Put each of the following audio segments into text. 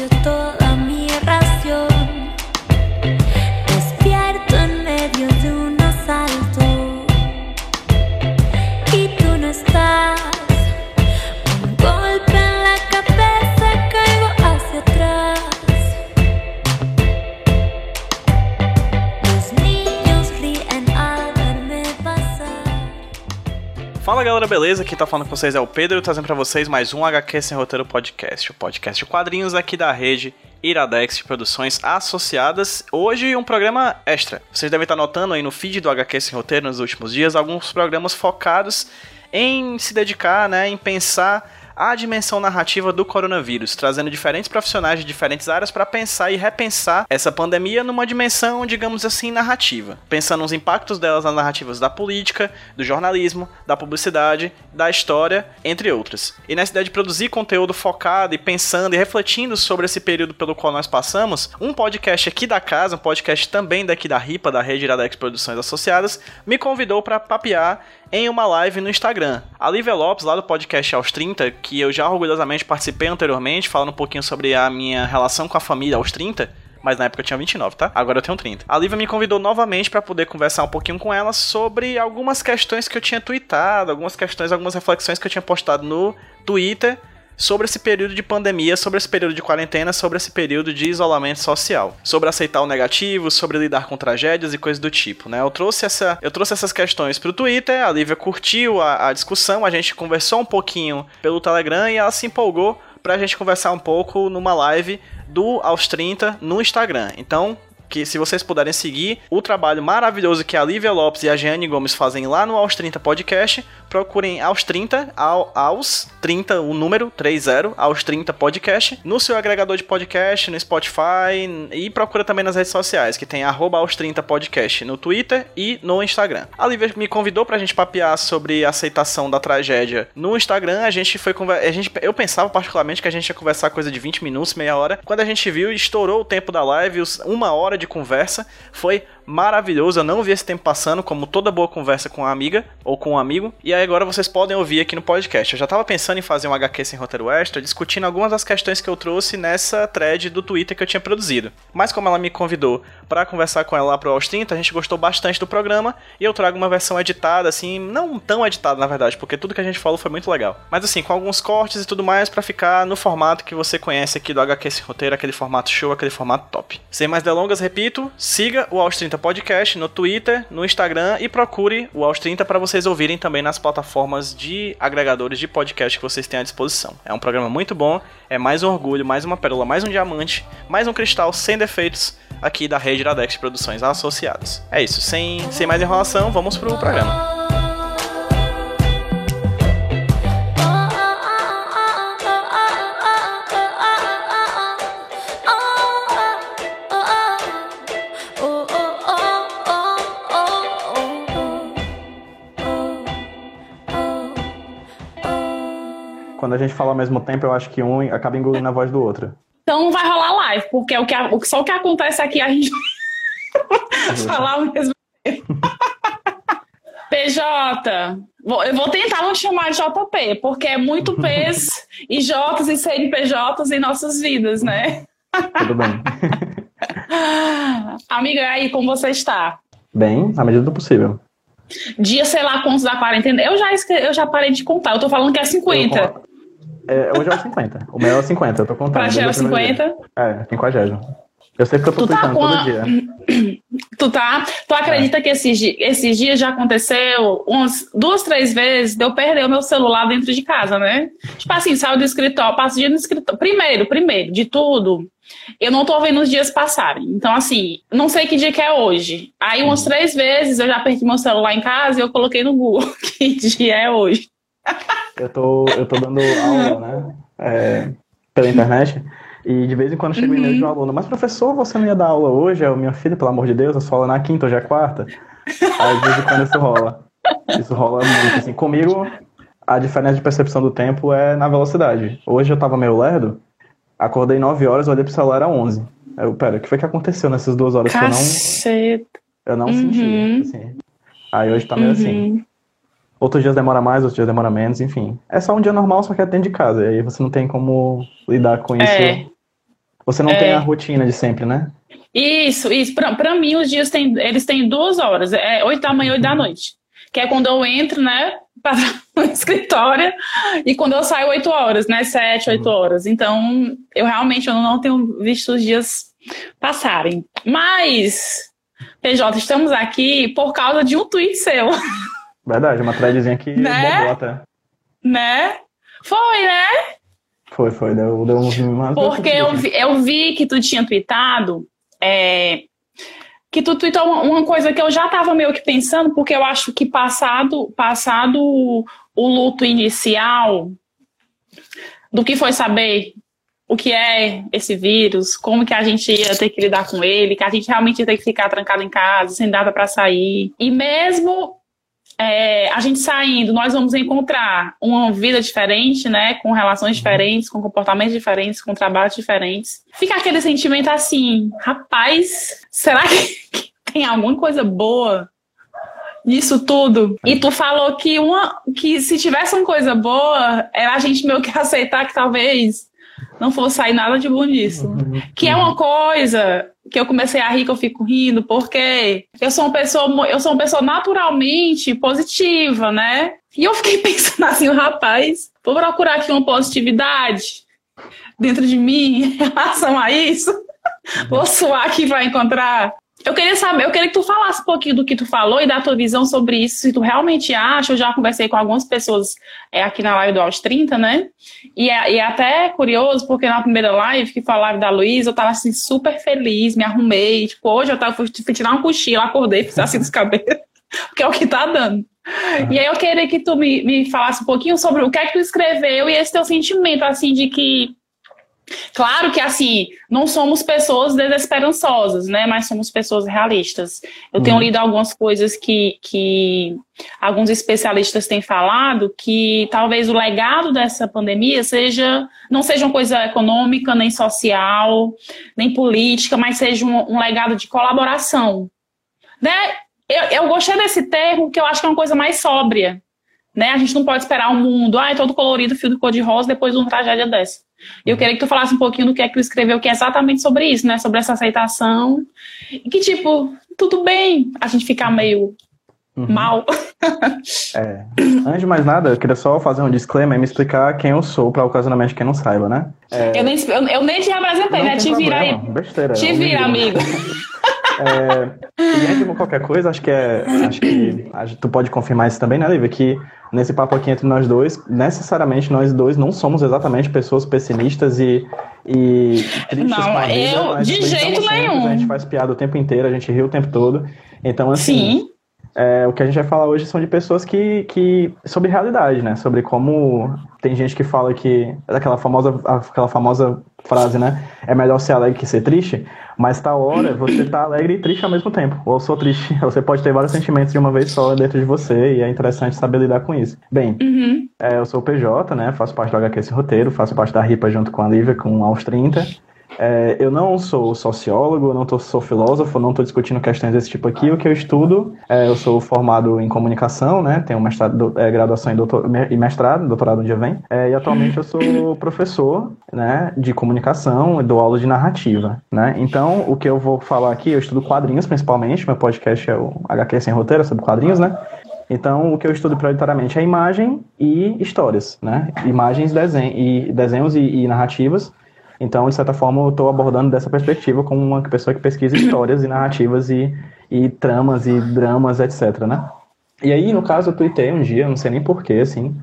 Fala galera, beleza? Quem tá falando com vocês é o Pedro, trazendo pra vocês mais um HQ Sem Roteiro Podcast, o podcast de quadrinhos aqui da rede Iradex de Produções Associadas. Hoje um programa extra. Vocês devem estar notando aí no feed do HQ Sem Roteiro nos últimos dias alguns programas focados em se dedicar, né, em pensar a dimensão narrativa do coronavírus, trazendo diferentes profissionais de diferentes áreas para pensar e repensar essa pandemia numa dimensão, digamos assim, narrativa, pensando nos impactos delas nas narrativas da política, do jornalismo, da publicidade, da história, entre outras. E nessa ideia de produzir conteúdo focado e pensando e refletindo sobre esse período pelo qual nós passamos, um podcast aqui da casa, um podcast também daqui da RIPA, da Rede Iradex Produções Associadas, me convidou para papear em uma live no Instagram. A Lívia Lopes, lá do podcast Aos 30, que eu já orgulhosamente participei anteriormente, falando um pouquinho sobre a minha relação com a família aos 30, mas na época eu tinha 29, tá? Agora eu tenho 30. A Lívia me convidou novamente para poder conversar um pouquinho com ela sobre algumas questões que eu tinha tweetado, algumas questões, algumas reflexões que eu tinha postado no Twitter sobre esse período de pandemia, sobre esse período de quarentena, sobre esse período de isolamento social, sobre aceitar o negativo, sobre lidar com tragédias e coisas do tipo, né? Eu trouxe essa, eu trouxe essas questões pro Twitter, a Lívia curtiu a, a discussão, a gente conversou um pouquinho pelo Telegram e ela se empolgou pra gente conversar um pouco numa live do Aos 30 no Instagram. Então, que se vocês puderem seguir o trabalho maravilhoso que a Lívia Lopes e a Jeane Gomes fazem lá no Aos 30 Podcast, procurem Aos 30, ao, aos 30, o número 30, Aos 30 Podcast, no seu agregador de podcast, no Spotify e procura também nas redes sociais, que tem arroba Aos 30 Podcast no Twitter e no Instagram. A Lívia me convidou pra gente papear sobre a aceitação da tragédia no Instagram, a gente foi a gente Eu pensava particularmente que a gente ia conversar coisa de 20 minutos, meia hora, quando a gente viu, estourou o tempo da live, uma hora de conversa. Foi maravilhoso. Eu não vi esse tempo passando, como toda boa conversa com uma amiga ou com um amigo. E aí agora vocês podem ouvir aqui no podcast. Eu já tava pensando em fazer um HQ sem roteiro extra, discutindo algumas das questões que eu trouxe nessa thread do Twitter que eu tinha produzido. Mas como ela me convidou para conversar com ela lá pro Aos 30, a gente gostou bastante do programa e eu trago uma versão editada, assim, não tão editada na verdade, porque tudo que a gente falou foi muito legal. Mas assim, com alguns cortes e tudo mais para ficar no formato que você conhece aqui do HQ sem roteiro, aquele formato show, aquele formato top. Sem mais delongas, repito, siga o Aos 30 Podcast no Twitter, no Instagram e procure o Aos 30 para vocês ouvirem também nas plataformas de agregadores de podcast que vocês têm à disposição. É um programa muito bom, é mais um orgulho, mais uma pérola, mais um diamante, mais um cristal sem defeitos aqui da rede Iradex Produções Associadas. É isso, sem, sem mais enrolação, vamos pro programa. Quando a gente fala ao mesmo tempo, eu acho que um acaba engolindo a voz do outro. Então não vai rolar live, porque é o que, só o que acontece aqui a gente falar ao mesmo tempo. PJ, eu vou tentar não chamar de JP, porque é muito P's e J's e CNPJs em nossas vidas, né? Tudo bem. Amiga, aí, como você está? Bem, na medida do possível. Dia, sei lá, quantos da quarentena. Eu já, eu já parei de contar, eu tô falando que é 50. É, hoje é o 50. O meu é o 50, eu tô contando. Pra é o 50? É, 50. Eu sei que eu tô tu tá todo dia. Tu tá? Tu acredita é. que esses, esses dias já aconteceu umas duas, três vezes de eu perder o meu celular dentro de casa, né? Tipo assim, saio do escritório, passo o dia no escritório. Primeiro, primeiro, de tudo, eu não tô vendo os dias passarem. Então, assim, não sei que dia que é hoje. Aí, umas três vezes eu já perdi meu celular em casa e eu coloquei no Google que dia é hoje. Eu tô, eu tô dando aula, né? É, pela internet. E de vez em quando chega uhum. e-mail de um aluno, mas professor, você não ia dar aula hoje? É o minha filha, pelo amor de Deus, eu só aula na quinta, hoje é quarta. Aí de vez em quando isso rola. Isso rola muito, assim. Comigo, a diferença de percepção do tempo é na velocidade. Hoje eu tava meio lerdo, acordei 9 horas, olhei pro celular, era 11. Eu, pera, o que foi que aconteceu nessas duas horas Caceta. que eu não, eu não uhum. senti, assim. Aí hoje tá meio assim. uhum. assim. Outros dias demora mais, outros dias demora menos, enfim. É só um dia normal, só que é dentro de casa. E aí você não tem como lidar com isso. É. Você não é. tem a rotina de sempre, né? Isso, isso. Para mim, os dias têm, eles têm duas horas. É oito da manhã, oito da noite. Que é quando eu entro, né, para o escritório, e quando eu saio oito horas, né, sete, oito uhum. horas. Então, eu realmente eu não tenho visto os dias passarem. Mas, PJ, estamos aqui por causa de um tweet seu. Verdade, uma threadzinha que né? Né? Foi, né? Foi, foi. Deu, deu uns... Porque eu vi, eu vi que tu tinha tweetado é, que tu tweetou uma, uma, coisa que eu já estava meio que pensando, porque eu acho que passado, passado o, o luto inicial do que foi saber o que é esse vírus, como que a gente ia ter que lidar com ele, que a gente realmente ia ter que ficar trancado em casa, sem data para sair. E mesmo é, a gente saindo, nós vamos encontrar uma vida diferente, né? Com relações diferentes, com comportamentos diferentes, com trabalhos diferentes. Fica aquele sentimento assim, rapaz, será que tem alguma coisa boa nisso tudo? E tu falou que uma que se tivesse uma coisa boa, era a gente meio que aceitar que talvez não fosse sair nada de bom disso. Uhum. Que é uma coisa que eu comecei a rir, que eu fico rindo, porque eu sou uma pessoa, eu sou uma pessoa naturalmente positiva, né? E eu fiquei pensando assim, rapaz, vou procurar aqui uma positividade dentro de mim em relação a isso. Vou suar aqui para encontrar eu queria saber, eu queria que tu falasse um pouquinho do que tu falou e da tua visão sobre isso, se tu realmente acha, eu já conversei com algumas pessoas é, aqui na live do Aos 30, né? E é, e é até curioso, porque na primeira live, que foi a live da Luísa, eu tava assim, super feliz, me arrumei, tipo, hoje eu tava, fui, fui tirar um cochilo, acordei, fiz assim dos cabelos, porque é o que tá dando. E aí eu queria que tu me, me falasse um pouquinho sobre o que é que tu escreveu e esse teu sentimento, assim, de que Claro que, assim, não somos pessoas desesperançosas, né? Mas somos pessoas realistas. Eu tenho uhum. lido algumas coisas que, que alguns especialistas têm falado que talvez o legado dessa pandemia seja não seja uma coisa econômica, nem social, nem política, mas seja um, um legado de colaboração. Né? Eu, eu gostei desse termo, que eu acho que é uma coisa mais sóbria. Né? A gente não pode esperar um mundo, ah, é todo colorido, fio de cor de rosa, depois de uma tragédia dessa. Eu queria que tu falasse um pouquinho do que é que tu escreveu, que é exatamente sobre isso, né? Sobre essa aceitação. E que, tipo, tudo bem a gente ficar meio uhum. mal. é. Antes de mais nada, eu queria só fazer um disclaimer e me explicar quem eu sou, para ocasionalmente quem não saiba, né? É... Eu, nem, eu, eu, nem te representei, né? Te vira aí. Besteira. Te vira, amigo. É, e antes de qualquer coisa, acho que é. Acho que tu pode confirmar isso também, né, Lívia? Que nesse papo aqui entre nós dois, necessariamente nós dois não somos exatamente pessoas pessimistas e, e tristes não, com a vida. Eu, de jeito nenhum. A gente faz piada o tempo inteiro, a gente ri o tempo todo. Então, assim. Sim. É, o que a gente vai falar hoje são de pessoas que, que. sobre realidade, né? Sobre como. Tem gente que fala que. Aquela famosa, aquela famosa frase, né? É melhor ser alegre que ser triste. Mas tá hora você tá alegre e triste ao mesmo tempo. Ou sou triste. Você pode ter vários sentimentos de uma vez só dentro de você e é interessante saber lidar com isso. Bem, uhum. é, eu sou o PJ, né? Faço parte do HQ Esse Roteiro, faço parte da RIPA junto com a Lívia, com aos 30. É, eu não sou sociólogo, não tô, sou filósofo, não estou discutindo questões desse tipo aqui. O que eu estudo, é, eu sou formado em comunicação, né? Tenho mestrado, é, graduação em doutor, e mestrado, doutorado um dia vem. É, e atualmente eu sou professor, né? De comunicação, dou aula de narrativa, né? Então, o que eu vou falar aqui, eu estudo quadrinhos principalmente. Meu podcast é o HQ Sem Roteiro, sobre quadrinhos, né? Então, o que eu estudo prioritariamente é imagem e histórias, né? Imagens desenho, e desenhos e, e narrativas então, de certa forma, eu estou abordando dessa perspectiva como uma pessoa que pesquisa histórias e narrativas e, e tramas e dramas, etc, né? E aí, no caso, eu tuitei um dia, não sei nem porquê, assim,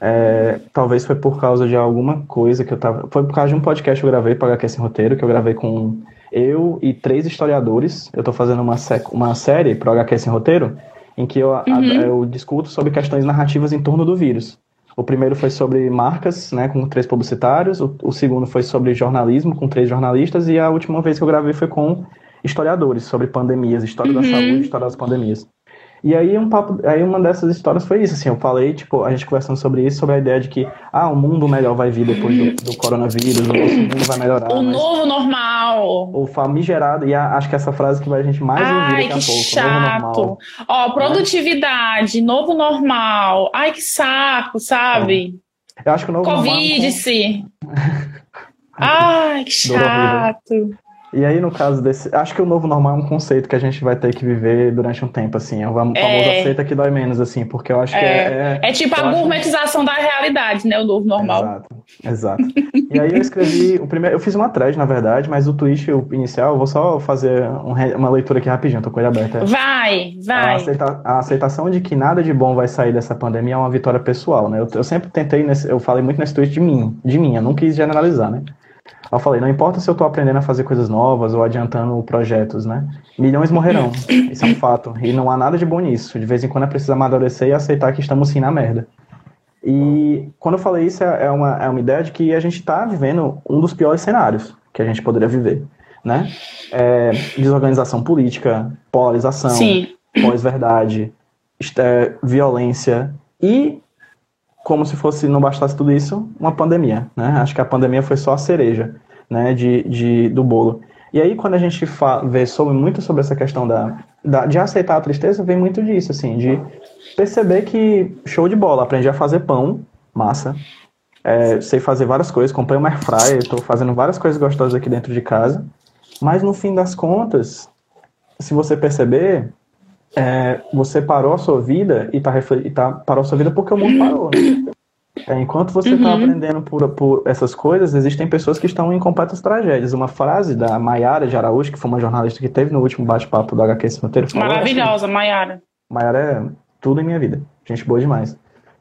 é, talvez foi por causa de alguma coisa que eu tava... Foi por causa de um podcast que eu gravei para HQ Sem Roteiro, que eu gravei com eu e três historiadores. Eu estou fazendo uma, uma série para HQ Sem Roteiro, em que eu, uhum. a, eu discuto sobre questões narrativas em torno do vírus. O primeiro foi sobre marcas, né, com três publicitários. O, o, segundo foi sobre jornalismo, com três jornalistas. E a última vez que eu gravei foi com historiadores, sobre pandemias, história uhum. da saúde, história das pandemias. E aí um papo, aí uma dessas histórias foi isso, assim, eu falei, tipo, a gente conversando sobre isso, sobre a ideia de que, ah, o mundo melhor vai vir depois do, do coronavírus, o nosso mundo vai melhorar. O novo normal. O famigerado, e a, acho que essa frase que vai a gente mais Ai, ouvir daqui a pouco. Chato. Ó, produtividade, né? novo normal. Ai, que saco, sabe? É. Eu acho que o novo Covid, normal... Covid-se. Ai, que chato. E aí, no caso desse. Acho que o novo normal é um conceito que a gente vai ter que viver durante um tempo, assim. É o famoso é... aceita que dói menos, assim, porque eu acho que é. É, é tipo a gourmetização acho... da realidade, né? O novo normal. Exato, exato. e aí eu escrevi. O primeiro, eu fiz uma thread, na verdade, mas o tweet o inicial, eu vou só fazer um, uma leitura aqui rapidinho, tô com ele aberto. Vai, vai. A, aceita, a, aceitação de que nada de bom vai sair dessa pandemia é uma vitória pessoal, né? Eu, eu sempre tentei, nesse, eu falei muito nesse tweet de mim, de mim, eu não quis generalizar, né? Eu falei, não importa se eu estou aprendendo a fazer coisas novas ou adiantando projetos, né? Milhões morrerão. Isso é um fato. E não há nada de bom nisso. De vez em quando é preciso amadurecer e aceitar que estamos sim na merda. E quando eu falei isso, é, é uma, é uma ideia de que a gente está vivendo um dos piores cenários que a gente poderia viver, né? É, desorganização política, polarização, pós-verdade, é, violência e como se fosse, não bastasse tudo isso, uma pandemia, né? Acho que a pandemia foi só a cereja, né, de, de, do bolo. E aí, quando a gente vê sobre, muito sobre essa questão da, da, de aceitar a tristeza, vem muito disso, assim, de perceber que show de bola, aprendi a fazer pão, massa, é, sei fazer várias coisas, comprei uma airfryer, estou fazendo várias coisas gostosas aqui dentro de casa, mas no fim das contas, se você perceber, é, você parou a sua vida e tá, e tá parou a sua vida porque o mundo parou. Né? É, enquanto você está uhum. aprendendo por, por essas coisas, existem pessoas que estão em completas tragédias. Uma frase da Maiara de Araújo, que foi uma jornalista que teve no último bate-papo do HQ Cemitério. Maravilhosa, Maiara. Maiara é tudo em minha vida. Gente boa demais.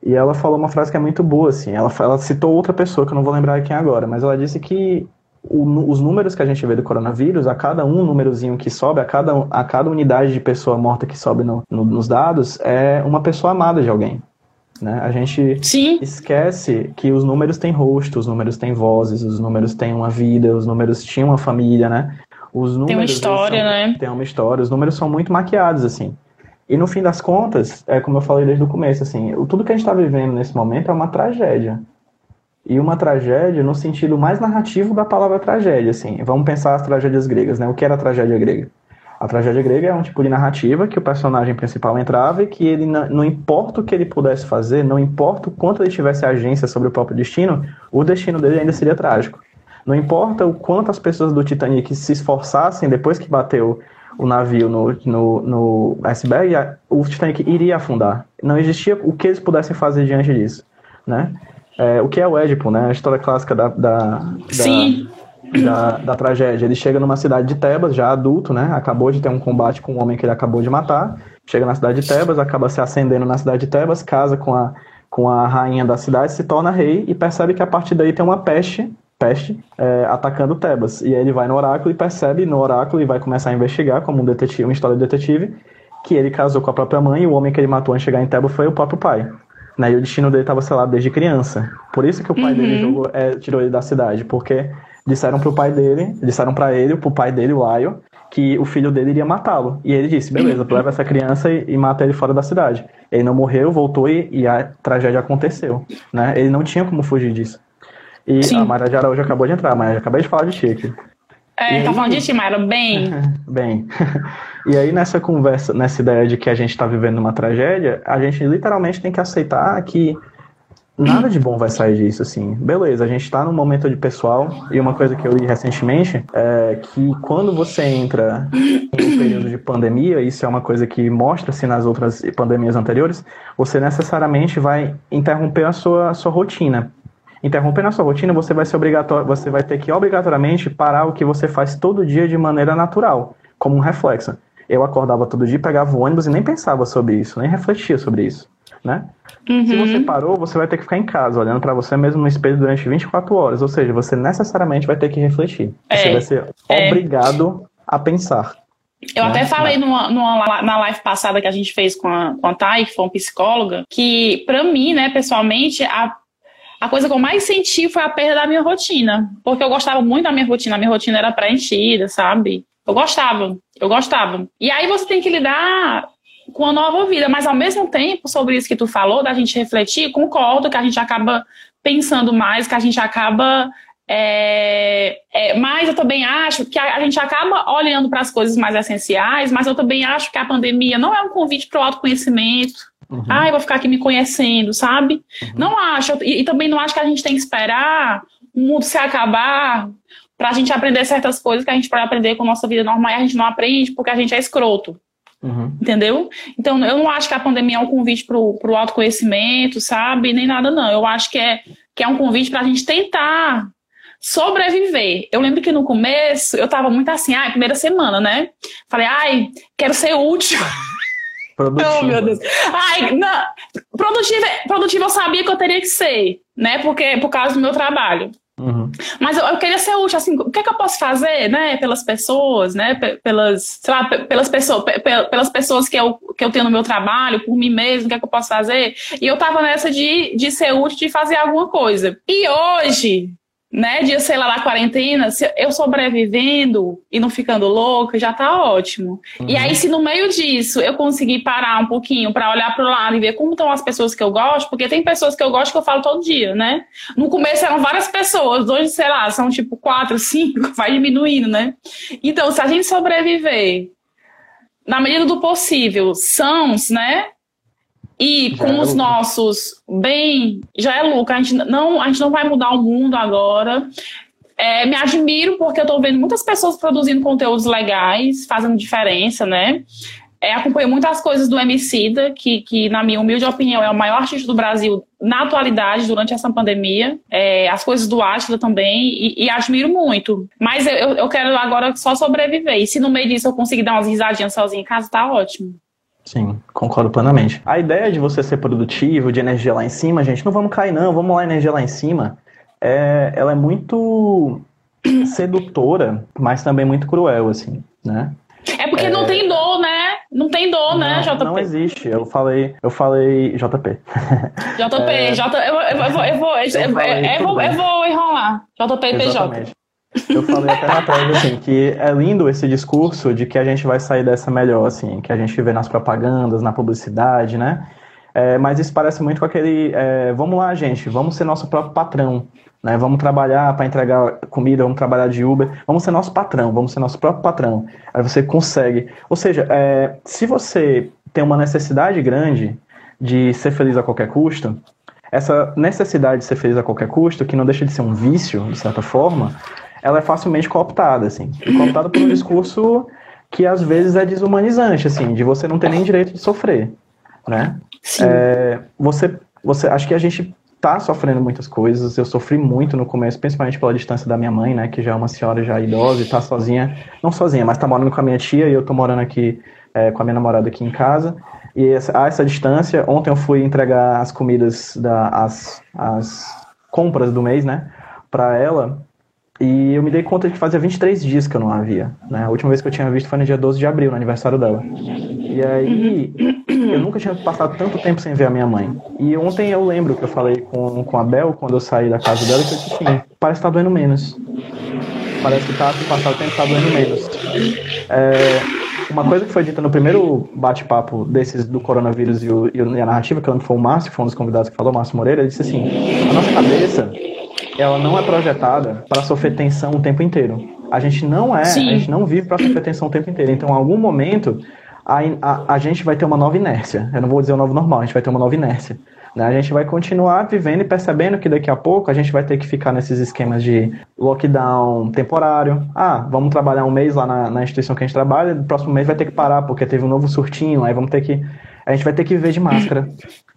E ela falou uma frase que é muito boa, assim. Ela, ela citou outra pessoa, que eu não vou lembrar quem agora, mas ela disse que o, os números que a gente vê do coronavírus, a cada um númerozinho que sobe, a cada, a cada unidade de pessoa morta que sobe no, no, nos dados, é uma pessoa amada de alguém. Né? A gente Sim. esquece que os números têm rosto, os números têm vozes, os números têm uma vida, os números tinham uma família, né? Os números, tem uma história, são, né? Tem uma história, os números são muito maquiados, assim. E no fim das contas, é como eu falei desde o começo, assim, tudo que a gente está vivendo nesse momento é uma tragédia e uma tragédia no sentido mais narrativo da palavra tragédia, assim. Vamos pensar as tragédias gregas, né? O que era a tragédia grega? A tragédia grega é um tipo de narrativa que o personagem principal entrava e que ele, não importa o que ele pudesse fazer, não importa o quanto ele tivesse agência sobre o próprio destino, o destino dele ainda seria trágico. Não importa o quanto as pessoas do Titanic se esforçassem depois que bateu o navio no, no, no iceberg, o Titanic iria afundar. Não existia o que eles pudessem fazer diante disso, né? É, o que é o Édipo, né? A história clássica da, da, Sim. Da, da, da, tragédia. Ele chega numa cidade de Tebas, já adulto, né? Acabou de ter um combate com um homem que ele acabou de matar. Chega na cidade de Tebas, acaba se acendendo na cidade de Tebas, casa com a, com a rainha da cidade, se torna rei e percebe que a partir daí tem uma peste peste é, atacando Tebas. E aí ele vai no oráculo e percebe no oráculo e vai começar a investigar como um detetive, uma história de detetive, que ele casou com a própria mãe e o homem que ele matou antes de chegar em Tebas foi o próprio pai. Né? E o destino dele estava selado desde criança. Por isso que o pai uhum. dele jogou, é, tirou ele da cidade, porque disseram pro pai dele, disseram para ele, pro pai dele, o Laio, que o filho dele iria matá-lo. E ele disse: beleza, tu leva essa criança e, e, mata ele fora da cidade. Ele não morreu, voltou e, e, a tragédia aconteceu. Né? Ele não tinha como fugir disso. E Sim. a Maria de Araújo acabou de entrar, mas acabei de falar de Chique. É, e tá aí... falando de Timara, bem. bem. E aí, nessa conversa, nessa ideia de que a gente está vivendo uma tragédia, a gente literalmente tem que aceitar que nada de bom vai sair disso, assim. Beleza, a gente está num momento de pessoal, e uma coisa que eu li recentemente é que quando você entra em um período de pandemia, isso é uma coisa que mostra-se nas outras pandemias anteriores, você necessariamente vai interromper a sua, a sua rotina. Interrompendo a sua rotina, você vai, ser obrigatório, você vai ter que obrigatoriamente parar o que você faz todo dia de maneira natural, como um reflexo eu acordava todo dia, pegava o ônibus e nem pensava sobre isso, nem refletia sobre isso, né? Uhum. Se você parou, você vai ter que ficar em casa, olhando para você mesmo no espelho durante 24 horas, ou seja, você necessariamente vai ter que refletir. É, você vai ser é. obrigado a pensar. Eu né? até falei numa, numa, na live passada que a gente fez com a, com a Thay, que foi uma psicóloga, que para mim, né, pessoalmente, a a coisa que eu mais senti foi a perda da minha rotina. Porque eu gostava muito da minha rotina, a minha rotina era preenchida, sabe? Eu gostava, eu gostava. E aí você tem que lidar com a nova vida, mas ao mesmo tempo, sobre isso que tu falou, da gente refletir, concordo que a gente acaba pensando mais, que a gente acaba. É, é, mas eu também acho que a, a gente acaba olhando para as coisas mais essenciais, mas eu também acho que a pandemia não é um convite para o autoconhecimento. Uhum. Ah, eu vou ficar aqui me conhecendo, sabe? Uhum. Não acho. E, e também não acho que a gente tem que esperar o mundo se acabar, para a gente aprender certas coisas que a gente pode aprender com a nossa vida normal e a gente não aprende porque a gente é escroto. Uhum. Entendeu? Então, eu não acho que a pandemia é um convite para o autoconhecimento, sabe? Nem nada, não. Eu acho que é, que é um convite para a gente tentar sobreviver. Eu lembro que no começo eu tava muito assim, ai, primeira semana, né? Falei, ai, quero ser útil. Produtiva. Oh, meu Deus. Ai, não, produtiva, produtiva eu sabia que eu teria que ser, né? Porque, por causa do meu trabalho. Uhum. Mas eu, eu, queria ser útil, assim, o que é que eu posso fazer, né, pelas pessoas, né, pelas, sei lá, pelas pessoas, pelas pessoas que eu, que eu tenho no meu trabalho, por mim mesmo, o que é que eu posso fazer? E eu tava nessa de, de ser útil, de fazer alguma coisa. E hoje, né, de, sei lá, da quarentena, se eu sobrevivendo e não ficando louca, já tá ótimo. Uhum. E aí, se no meio disso eu conseguir parar um pouquinho para olhar pro lado e ver como estão as pessoas que eu gosto, porque tem pessoas que eu gosto que eu falo todo dia, né? No começo eram várias pessoas, hoje, sei lá, são tipo quatro, cinco, vai diminuindo, né? Então, se a gente sobreviver na medida do possível, sãos, né? E já com é os nossos bem, já é lucro. A gente não, a gente não vai mudar o mundo agora. É, me admiro porque eu estou vendo muitas pessoas produzindo conteúdos legais, fazendo diferença, né? É, acompanho muitas coisas do Emicida, que, que, na minha humilde opinião, é o maior artista do Brasil na atualidade, durante essa pandemia. É, as coisas do Atila também, e, e, admiro muito. Mas eu, eu quero agora só sobreviver. E se no meio disso eu conseguir dar umas risadinhas sozinha em casa, tá ótimo. Sim, concordo plenamente. A ideia de você ser produtivo, de energia lá em cima, gente, não vamos cair não, vamos lá, energia lá em cima, é, ela é muito sedutora, mas também muito cruel, assim, né? É porque é... não tem dor, né? Não tem dor, né, não, JP? Não existe. Eu falei, eu falei JP. JP, é... J, eu, eu, eu, vou, eu vou, eu, eu, eu, eu vou enrolar. JP e PJ. Eu falei até na prévia, assim, que é lindo esse discurso de que a gente vai sair dessa melhor, assim, que a gente vê nas propagandas, na publicidade, né? É, mas isso parece muito com aquele, é, vamos lá, gente, vamos ser nosso próprio patrão, né? Vamos trabalhar para entregar comida, vamos trabalhar de Uber, vamos ser nosso patrão, vamos ser nosso próprio patrão. Aí você consegue. Ou seja, é, se você tem uma necessidade grande de ser feliz a qualquer custo, essa necessidade de ser feliz a qualquer custo, que não deixa de ser um vício, de certa forma, ela é facilmente cooptada, assim. cooptada por um discurso que às vezes é desumanizante, assim, de você não ter nem direito de sofrer, né? É, você, você, acho que a gente tá sofrendo muitas coisas. Eu sofri muito no começo, principalmente pela distância da minha mãe, né, que já é uma senhora já idosa e tá sozinha, não sozinha, mas tá morando com a minha tia e eu tô morando aqui é, com a minha namorada aqui em casa. E essa, a essa distância, ontem eu fui entregar as comidas da as, as compras do mês, né, para ela. E eu me dei conta de que fazia 23 dias que eu não a via. Né? A última vez que eu tinha visto foi no dia 12 de abril, no aniversário dela. E aí, eu nunca tinha passado tanto tempo sem ver a minha mãe. E ontem eu lembro que eu falei com, com a Bel, quando eu saí da casa dela, que eu disse assim, parece que tá doendo menos. Parece que tá, se passar o tempo, tá doendo menos. É, uma coisa que foi dita no primeiro bate-papo desses do coronavírus e, o, e a narrativa, que foi o Márcio, que foi um dos convidados que falou, Márcio Moreira, ele disse assim, a nossa cabeça ela não é projetada para sofrer tensão o tempo inteiro. A gente não é, Sim. a gente não vive para sofrer tensão o tempo inteiro. Então, em algum momento, a, a, a gente vai ter uma nova inércia. Eu não vou dizer o novo normal, a gente vai ter uma nova inércia. Né? A gente vai continuar vivendo e percebendo que daqui a pouco a gente vai ter que ficar nesses esquemas de lockdown temporário. Ah, vamos trabalhar um mês lá na, na instituição que a gente trabalha, no próximo mês vai ter que parar porque teve um novo surtinho, aí vamos ter que. A gente vai ter que viver de máscara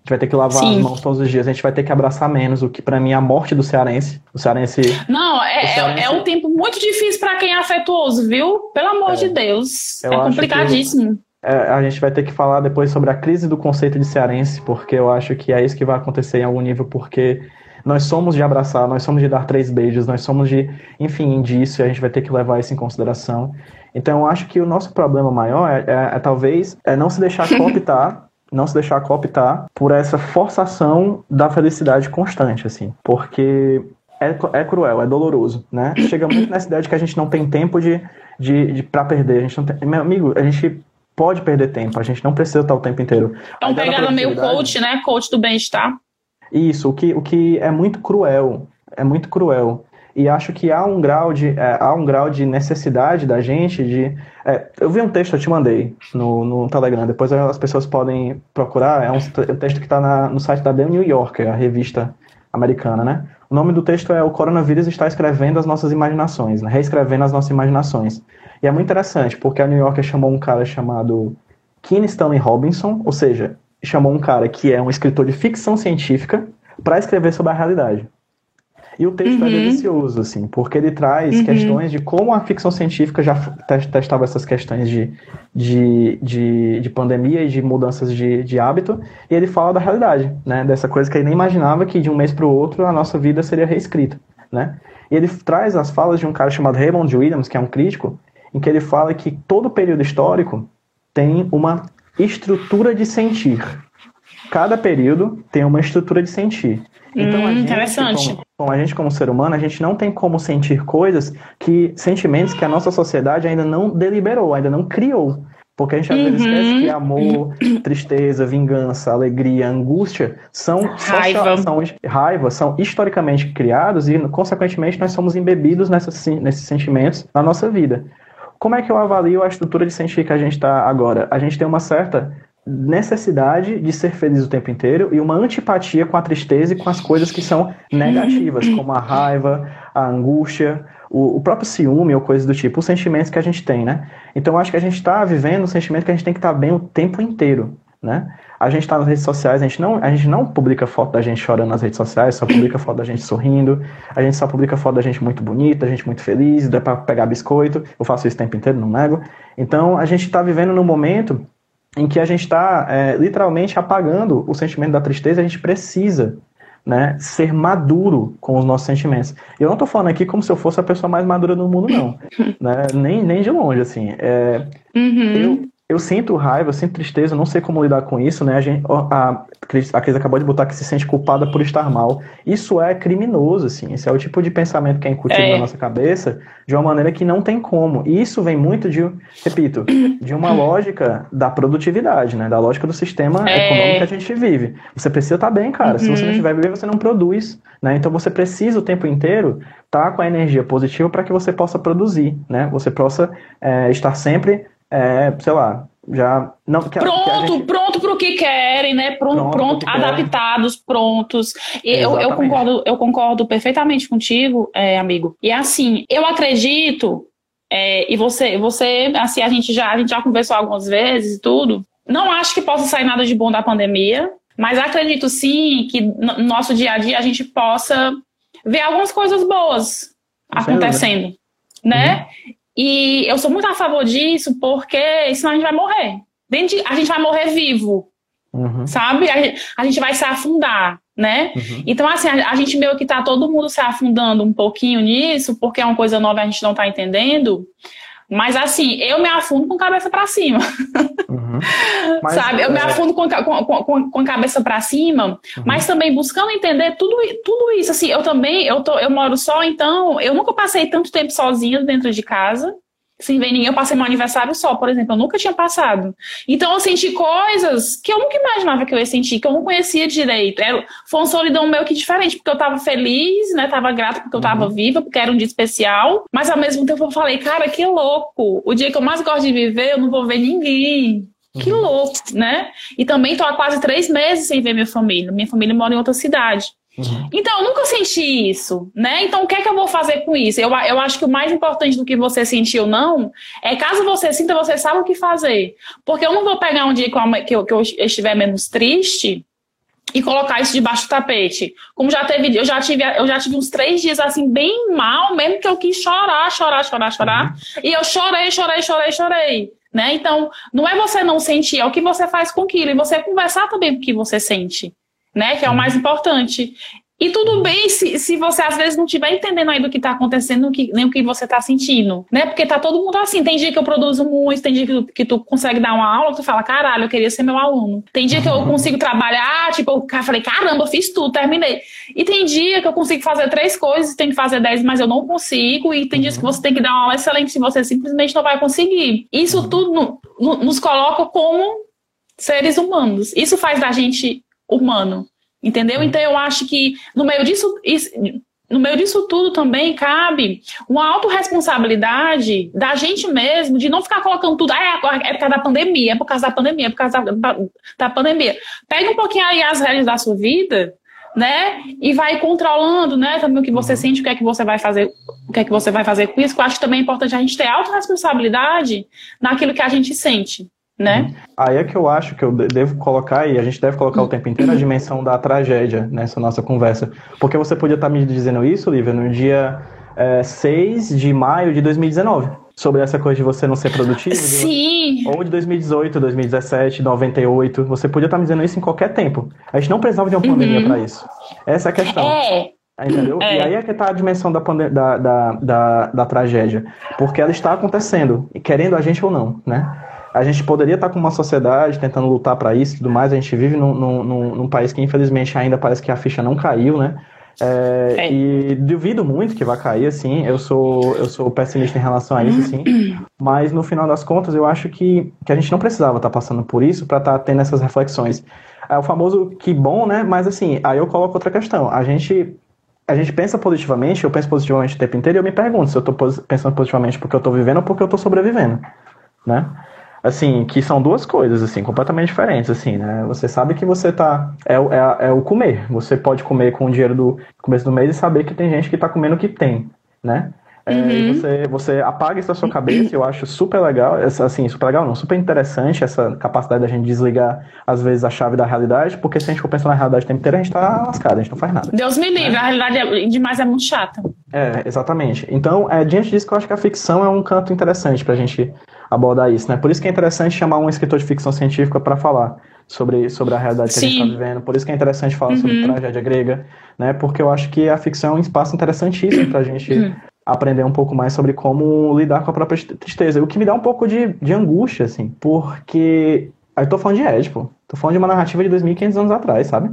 gente vai ter que lavar Sim. as mãos todos os dias, a gente vai ter que abraçar menos, o que para mim é a morte do cearense. O cearense. Não, é, é cearense... é um tempo muito difícil para quem é afetuoso, viu? Pelo amor é, de Deus. É complicadíssimo. É, a gente vai ter que falar depois sobre a crise do conceito de cearense, porque eu acho que é isso que vai acontecer em algum nível, porque nós somos de abraçar, nós somos de dar três beijos, nós somos de, enfim, disso, e a gente vai ter que levar isso em consideração. Então, eu acho que o nosso problema maior é, é, é talvez é não se deixar cooptar não se deixar cooptar por essa forçação da felicidade constante, assim, porque é, é cruel, é doloroso, né? Chega muito nessa ideia de que a gente não tem tempo de, de, de para perder, a gente não tem, meu amigo, a gente pode perder tempo, a gente não precisa estar o tempo inteiro. É uma pegada meio coach, né? Coach do bem-estar. Isso, o que, o que é muito cruel, é muito cruel e acho que há um grau de, é, há um grau de necessidade da gente de. É, eu vi um texto, eu te mandei no, no Telegram, depois as pessoas podem procurar. É um, um texto que está no site da The New Yorker, a revista americana, né? O nome do texto é O Coronavírus está escrevendo as nossas imaginações, né? reescrevendo as nossas imaginações. E é muito interessante, porque a New Yorker chamou um cara chamado Keane Stanley Robinson, ou seja, chamou um cara que é um escritor de ficção científica para escrever sobre a realidade. E o texto é uhum. é delicioso, assim, porque ele traz uhum. questões de como a ficção científica já testava essas questões de, de, de, de pandemia e de mudanças de, de hábito, e ele fala da realidade, né? Dessa coisa que ele nem imaginava que de um mês para o outro a nossa vida seria reescrita, né? E ele traz as falas de um cara chamado Raymond Williams, que é um crítico, em que ele fala que todo período histórico tem uma estrutura de sentir. Cada período tem uma estrutura de sentir. Então, hum, a gente, interessante. Como, como, a gente, como ser humano, a gente não tem como sentir coisas que, sentimentos que a nossa sociedade ainda não deliberou, ainda não criou. Porque a gente às uhum. vezes esquece que amor, tristeza, vingança, alegria, angústia são raiva. são raiva, são historicamente criados e, consequentemente, nós somos embebidos nessas, nesses sentimentos na nossa vida. Como é que eu avalio a estrutura de sentir que a gente está agora? A gente tem uma certa necessidade de ser feliz o tempo inteiro e uma antipatia com a tristeza e com as coisas que são negativas, como a raiva, a angústia, o, o próprio ciúme ou coisas do tipo, os sentimentos que a gente tem, né? Então acho que a gente está vivendo um sentimento que a gente tem que estar tá bem o tempo inteiro, né? A gente está nas redes sociais, a gente, não, a gente não publica foto da gente chorando nas redes sociais, só publica foto da gente sorrindo, a gente só publica foto da gente muito bonita, a gente muito feliz, dá para pegar biscoito, eu faço isso o tempo inteiro, não nego. Então a gente está vivendo num momento em que a gente está é, literalmente apagando o sentimento da tristeza, a gente precisa né, ser maduro com os nossos sentimentos. Eu não estou falando aqui como se eu fosse a pessoa mais madura do mundo, não. né? nem, nem de longe, assim. É, uhum. eu, eu sinto raiva, eu sinto tristeza, eu não sei como lidar com isso, né? A, gente, a, a Cris acabou de botar que se sente culpada por estar mal. Isso é criminoso, assim. Esse é o tipo de pensamento que é incutido é. na nossa cabeça de uma maneira que não tem como. E isso vem muito de, repito, de uma lógica da produtividade, né? Da lógica do sistema é. econômico que a gente vive. Você precisa estar bem, cara. Uhum. Se você não uhum. estiver bem, você não produz, né? Então você precisa o tempo inteiro estar com a energia positiva para que você possa produzir, né? Você possa é, estar sempre é, sei lá, já não que, pronto, que gente... pronto para o que querem, né? Pronto, pronto, pronto adaptados, prontos. Eu, eu concordo, eu concordo perfeitamente contigo, é, amigo. E assim, eu acredito é, e você, você, assim, a gente já, a gente já conversou algumas vezes e tudo. Não acho que possa sair nada de bom da pandemia, mas acredito sim que no nosso dia a dia a gente possa ver algumas coisas boas acontecendo, né? Uhum. E eu sou muito a favor disso, porque senão a gente vai morrer. De, a gente vai morrer vivo. Uhum. Sabe? A gente, a gente, vai se afundar, né? Uhum. Então, assim, a, a, gente meio que tá todo mundo se afundando um pouquinho nisso, porque é uma coisa nova e a gente não tá entendendo. Mas assim, eu me afundo com a cabeça para cima. Uhum. Mas, Sabe? Eu é... me afundo com, com, com, com a cabeça para cima, uhum. mas também buscando entender tudo, tudo isso. Assim, eu também, eu, tô, eu moro só, então eu nunca passei tanto tempo sozinha dentro de casa sem ver ninguém. Eu passei meu aniversário só, por exemplo, eu nunca tinha passado. Então eu senti coisas que eu nunca imaginava que eu ia sentir, que eu não conhecia direito. Era, foi uma solidão meio que diferente, porque eu tava feliz, né? Tava grata porque eu tava uhum. viva, porque era um dia especial. Mas ao mesmo tempo eu falei, cara, que louco. O dia que eu mais gosto de viver, eu não vou ver ninguém. Que uhum. louco, né? E também tô há quase três meses sem ver minha família. Minha família mora em outra cidade. Uhum. Então, eu nunca senti isso, né? Então, o que é que eu vou fazer com isso? Eu, eu acho que o mais importante do que você sentir ou não é caso você sinta, você sabe o que fazer. Porque eu não vou pegar um dia que eu, que eu, estiver menos triste e colocar isso debaixo do tapete. Como já teve, eu já tive, eu já tive uns três dias assim, bem mal, mesmo que eu quis chorar, chorar, chorar, chorar. Uhum. E eu chorei, chorei, chorei, chorei. Né? Então, não é você não sentir, é o que você faz com aquilo. E você conversar também com o que você sente né? Que é o mais importante. E tudo bem se, se você às vezes não estiver entendendo aí do que está acontecendo, que, nem o que você está sentindo, né? Porque tá todo mundo assim. Tem dia que eu produzo muito, tem dia que tu, que tu consegue dar uma aula, tu fala, caralho, eu queria ser meu aluno. Tem dia que eu consigo trabalhar, tipo, eu falei, caramba, eu fiz tudo, terminei. E tem dia que eu consigo fazer três coisas, tem que fazer dez, mas eu não consigo. E tem dias que você tem que dar uma aula excelente e você simplesmente não vai conseguir. Isso tudo no, no, nos coloca como seres humanos. Isso faz da gente humano. Entendeu? Então eu acho que no meio disso, no meio disso tudo também cabe uma autorresponsabilidade da gente mesmo, de não ficar colocando tudo, ah, é, é por causa da pandemia, é por causa da pandemia, é por causa da, da pandemia. Pega um pouquinho aí as regras da sua vida, né? E vai controlando, né? Também o que você uhum. sente, o que é que você vai fazer, o que é que você vai fazer com isso. Que eu acho que também é importante a gente ter autorresponsabilidade naquilo que a gente sente, né? Uhum. Aí é que eu acho que eu devo colocar, e a gente deve colocar o tempo inteiro, a dimensão da tragédia nessa nossa conversa. Porque você podia estar me dizendo isso, Lívia, no dia é, 6 de maio de 2019 sobre essa coisa de você não ser produtivo. Sim. De, ou de 2018, 2017, 98. Você podia estar me dizendo isso em qualquer tempo. A gente não precisava de uma pandemia uhum. para isso. Essa é a questão. É. Entendeu? É. E aí é que está a dimensão da, da, da, da, da tragédia. Porque ela está acontecendo, querendo a gente ou não, né? A gente poderia estar com uma sociedade tentando lutar para isso e tudo mais. A gente vive num, num, num país que, infelizmente, ainda parece que a ficha não caiu, né? É, é. E duvido muito que vai cair, assim. Eu sou, eu sou pessimista em relação a isso, assim. Mas no final das contas, eu acho que, que a gente não precisava estar tá passando por isso para estar tá tendo essas reflexões. É o famoso que bom, né? Mas assim, aí eu coloco outra questão. A gente a gente pensa positivamente, eu penso positivamente o tempo inteiro e eu me pergunto se eu estou pensando positivamente porque eu estou vivendo ou porque eu estou sobrevivendo, né? Assim, que são duas coisas, assim, completamente diferentes, assim, né? Você sabe que você tá, é, é, é o comer, você pode comer com o dinheiro do começo do mês e saber que tem gente que tá comendo o que tem, né? É, uhum. você, você apaga isso da sua cabeça, eu acho super legal, assim, super legal não, super interessante essa capacidade da gente desligar, às vezes, a chave da realidade, porque se a gente for pensar na realidade o tempo inteiro, a gente tá lascado, a gente não faz nada. Deus me livre, né? a realidade é, demais é muito chata. É, exatamente. Então, é, diante disso que eu acho que a ficção é um canto interessante pra gente abordar isso, né? Por isso que é interessante chamar um escritor de ficção científica para falar sobre, sobre a realidade que Sim. a gente está vivendo. Por isso que é interessante falar uhum. sobre tragédia grega, né? Porque eu acho que a ficção é um espaço interessantíssimo para a gente uhum. Aprender um pouco mais sobre como lidar com a própria tristeza. O que me dá um pouco de, de angústia, assim, porque eu tô falando de Édipo, tô falando de uma narrativa de 2.500 anos atrás, sabe?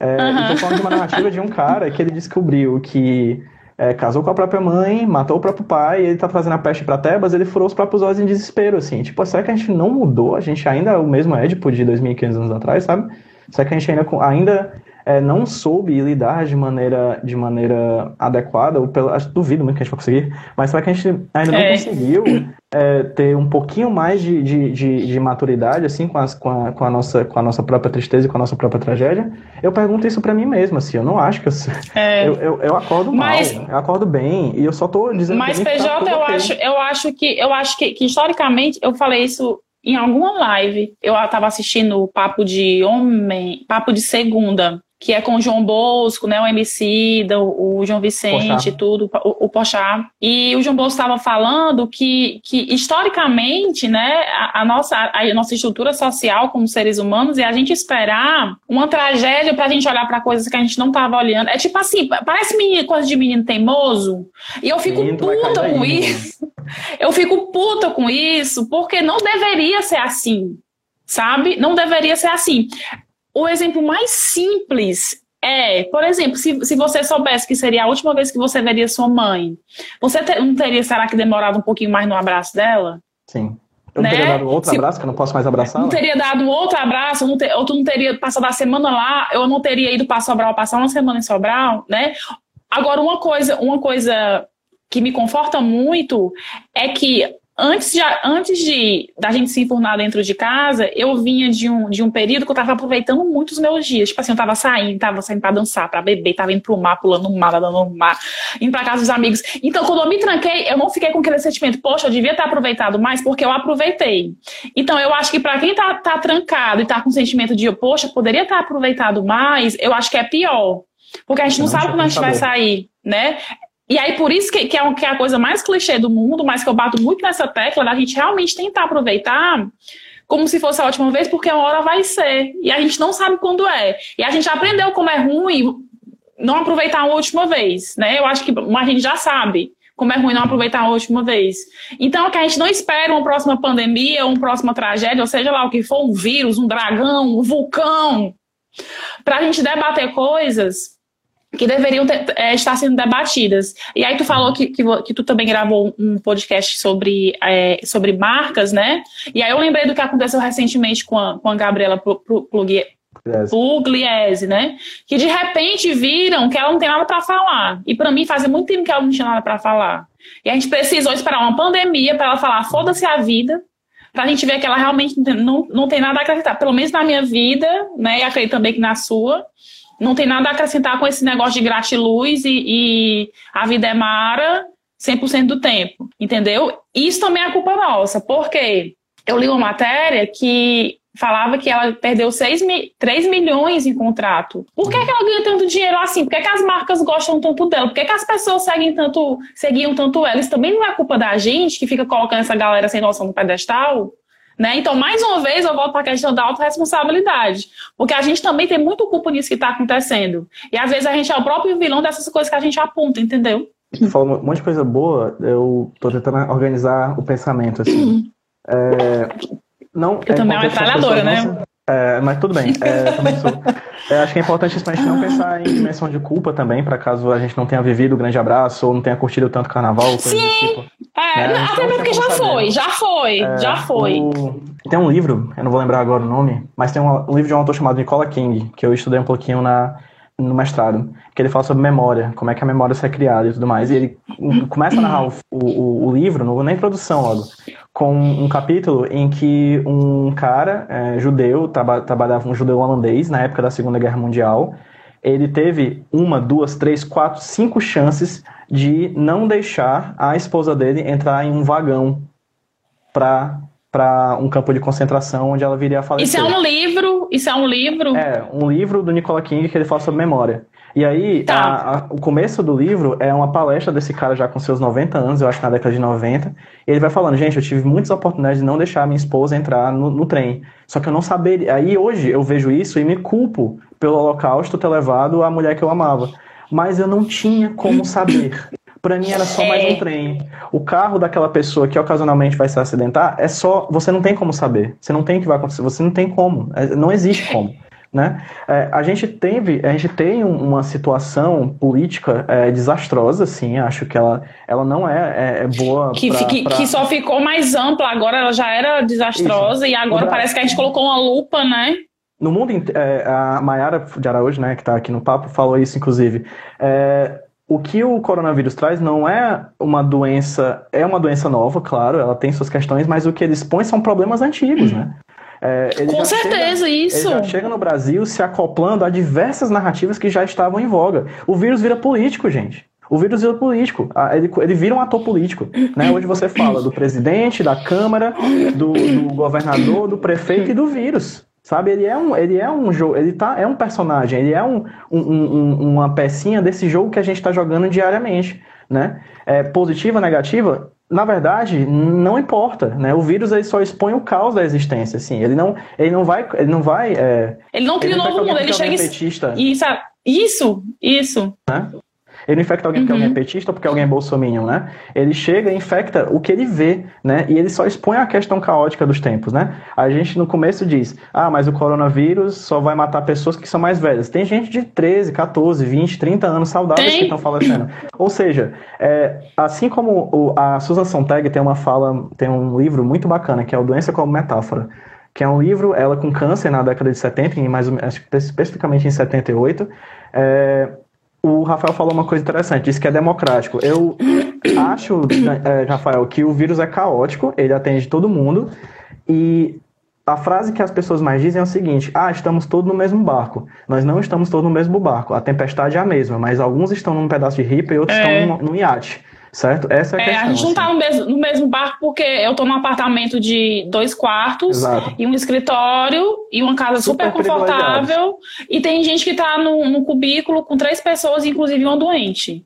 É, uhum. Tô falando de uma narrativa de um cara que ele descobriu que é, casou com a própria mãe, matou o próprio pai, ele tá trazendo a peste pra Tebas, ele furou os próprios olhos em desespero, assim. Tipo, será que a gente não mudou? A gente ainda é o mesmo Édipo de 2.500 anos atrás, sabe? Será que a gente ainda, ainda é, não soube lidar de maneira, de maneira adequada, ou pelo, acho, duvido muito que a gente vai conseguir, mas será que a gente ainda não é. conseguiu é, ter um pouquinho mais de, de, de, de maturidade, assim, com, as, com, a, com, a nossa, com a nossa própria tristeza e com a nossa própria tragédia? Eu pergunto isso para mim mesmo, assim, eu não acho que eu, é. eu, eu, eu, acordo mas, mal, eu acordo bem, e eu só tô dizendo Mas, PJ, tá eu, acho, eu acho que, eu acho que, que historicamente, eu falei isso em alguma live, eu estava assistindo o Papo de Homem, Papo de Segunda, que é com o João Bosco, né, o MC, o, o João Vicente, Pochá. tudo, o, o Pochá. E o João Bosco estava falando que, que historicamente, né, a, a, nossa, a nossa estrutura social como seres humanos é a gente esperar uma tragédia para a gente olhar para coisas que a gente não estava olhando. É tipo assim, parece menino, coisa de menino teimoso, e eu fico Menino, puta com isso. Eu fico puta com isso, porque não deveria ser assim sabe? Não deveria ser assim o exemplo mais simples é, por exemplo, se, se você soubesse que seria a última vez que você veria sua mãe, você te, não teria, será que demorado um pouquinho mais no abraço dela? Sim. Eu né? não teria dado outro se, abraço, que eu não posso mais abraçar? Não teria dado outro abraço, não ter, ou tu não teria passado a semana lá, eu não teria ido para Sobral, passar uma semana em Sobral, né? Agora, uma coisa, uma coisa que me conforta muito é que Antes, de, antes de da gente se enfurnar dentro de casa, eu vinha de um, de um período que eu tava aproveitando muito os meus dias. Tipo assim, eu tava saindo, tava saindo pra dançar, pra beber, tava indo pro mar, pulando no mar, nadando no mar, indo pra casa dos amigos. Então, quando eu me tranquei, eu não fiquei com aquele sentimento, poxa, eu devia ter aproveitado mais, porque eu aproveitei. Então, eu acho que para quem tá, tá trancado e tá com o sentimento de, poxa, poderia ter aproveitado mais, eu acho que é pior. Porque a gente não, não sabe quando a gente vai sair, né? E aí, por isso que, que, é, que é a coisa mais clichê do mundo, mas que eu bato muito nessa tecla da gente realmente tentar aproveitar como se fosse a última vez, porque uma hora vai ser. E a gente não sabe quando é. E a gente aprendeu como é ruim não aproveitar a última vez, né? Eu acho que a gente já sabe como é ruim não aproveitar a última vez. Então, que a gente não espera uma próxima pandemia, uma próxima tragédia, ou seja lá o que for, um vírus, um dragão, um vulcão, para a gente debater coisas que deveriam ter, é, estar sendo debatidas. E aí tu falou que, que, que tu também gravou um podcast sobre, é, sobre marcas, né? E aí eu lembrei do que aconteceu recentemente com a, com a Gabriela Pugliese, né? Que de repente viram que ela não tem nada para falar. E para mim fazia muito tempo que ela não tinha nada para falar. E a gente precisou esperar uma pandemia para ela falar foda-se a vida, para a gente ver que ela realmente não, não tem nada a acreditar. Pelo menos na minha vida, né? E acredito também que na sua não tem nada a acrescentar com esse negócio de gratiluz e, e a vida é mara 100% do tempo, entendeu? Isso também é culpa nossa, porque eu li uma matéria que falava que ela perdeu 6 mi 3 milhões em contrato. Por que, que ela ganha tanto dinheiro assim? Por que, que as marcas gostam tanto dela? Por que, que as pessoas seguem tanto, seguiam tanto ela? Isso também não é culpa da gente que fica colocando essa galera sem noção no pedestal? Né? Então, mais uma vez, eu volto para a questão da autorresponsabilidade. Porque a gente também tem muito culpa nisso que está acontecendo. E às vezes a gente é o próprio vilão dessas coisas que a gente aponta, entendeu? Falou um monte de coisa boa, eu tô tentando organizar o pensamento, assim. É, não, eu é também é uma metralhadora, né? É, mas tudo bem. É, também sou. É, acho que é importante a gente não pensar em dimensão de culpa também, para caso a gente não tenha vivido o grande abraço ou não tenha curtido tanto carnaval. Sim, tipo. é, né? até mesmo porque já foi, já foi, é, já foi. O... Tem um livro, eu não vou lembrar agora o nome, mas tem um, um livro de um autor chamado Nicola King, que eu estudei um pouquinho na, no mestrado, que ele fala sobre memória, como é que a memória se é criada e tudo mais. E ele começa a narrar o, o, o livro, não na introdução logo, com um capítulo em que um cara é, judeu, traba, trabalhava um judeu holandês na época da Segunda Guerra Mundial, ele teve uma, duas, três, quatro, cinco chances de não deixar a esposa dele entrar em um vagão para para um campo de concentração onde ela viria a falecer. Isso é um livro? Isso é um livro? É, um livro do Nicola King que ele fala sobre memória. E aí, tá. a, a, o começo do livro é uma palestra desse cara já com seus 90 anos, eu acho que na década de 90. E ele vai falando, gente, eu tive muitas oportunidades de não deixar minha esposa entrar no, no trem. Só que eu não sabia. Aí hoje eu vejo isso e me culpo pelo holocausto ter levado a mulher que eu amava. Mas eu não tinha como saber. Para mim era só é. mais um trem. O carro daquela pessoa que ocasionalmente vai se acidentar é só. Você não tem como saber. Você não tem o que vai acontecer. Você não tem como. É, não existe como. Né? É, a gente teve, a gente tem uma situação política é, desastrosa, sim. Acho que ela, ela não é, é, é boa. Que, pra, que, pra... que, só ficou mais ampla agora. Ela já era desastrosa Isso. e agora parece que a gente colocou uma lupa, né? No mundo, é, a Mayara de Araújo, né, que está aqui no papo, falou isso, inclusive. É, o que o coronavírus traz não é uma doença, é uma doença nova, claro, ela tem suas questões, mas o que ele expõe são problemas antigos, né? É, Com certeza, chega, isso. Ele já chega no Brasil se acoplando a diversas narrativas que já estavam em voga. O vírus vira político, gente. O vírus vira político. Ele, ele vira um ator político. Né? Hoje você fala do presidente, da Câmara, do, do governador, do prefeito e do vírus. Sabe, ele é um, ele é um jogo, ele tá, é um personagem, ele é um, um, um uma pecinha desse jogo que a gente está jogando diariamente, né? É, positiva, negativa, na verdade, não importa, né? O vírus ele só expõe o caos da existência, assim. Ele não, ele não vai, ele não vai. É, ele não cria um novo mundo, ele chega petista, isso, isso, isso. Né? Ele não infecta alguém uhum. porque alguém é petista ou porque alguém é bolsominion, né? Ele chega e infecta o que ele vê, né? E ele só expõe a questão caótica dos tempos, né? A gente no começo diz, ah, mas o coronavírus só vai matar pessoas que são mais velhas. Tem gente de 13, 14, 20, 30 anos saudáveis tem. que estão falecendo. Ou seja, é, assim como o, a Susan Sontag tem uma fala, tem um livro muito bacana, que é o Doença como Metáfora, que é um livro, ela com câncer na década de 70, em mais, especificamente em 78, é, o Rafael falou uma coisa interessante, disse que é democrático. Eu acho, é, Rafael, que o vírus é caótico, ele atende todo mundo, e a frase que as pessoas mais dizem é o seguinte: ah, estamos todos no mesmo barco. Nós não estamos todos no mesmo barco. A tempestade é a mesma, mas alguns estão num pedaço de ripa e outros é. estão num, num iate certo? Essa é a é, questão. A gente não está assim. no, mesmo, no mesmo barco porque eu estou num apartamento de dois quartos Exato. e um escritório e uma casa super, super confortável e tem gente que está no, no cubículo com três pessoas, inclusive uma doente.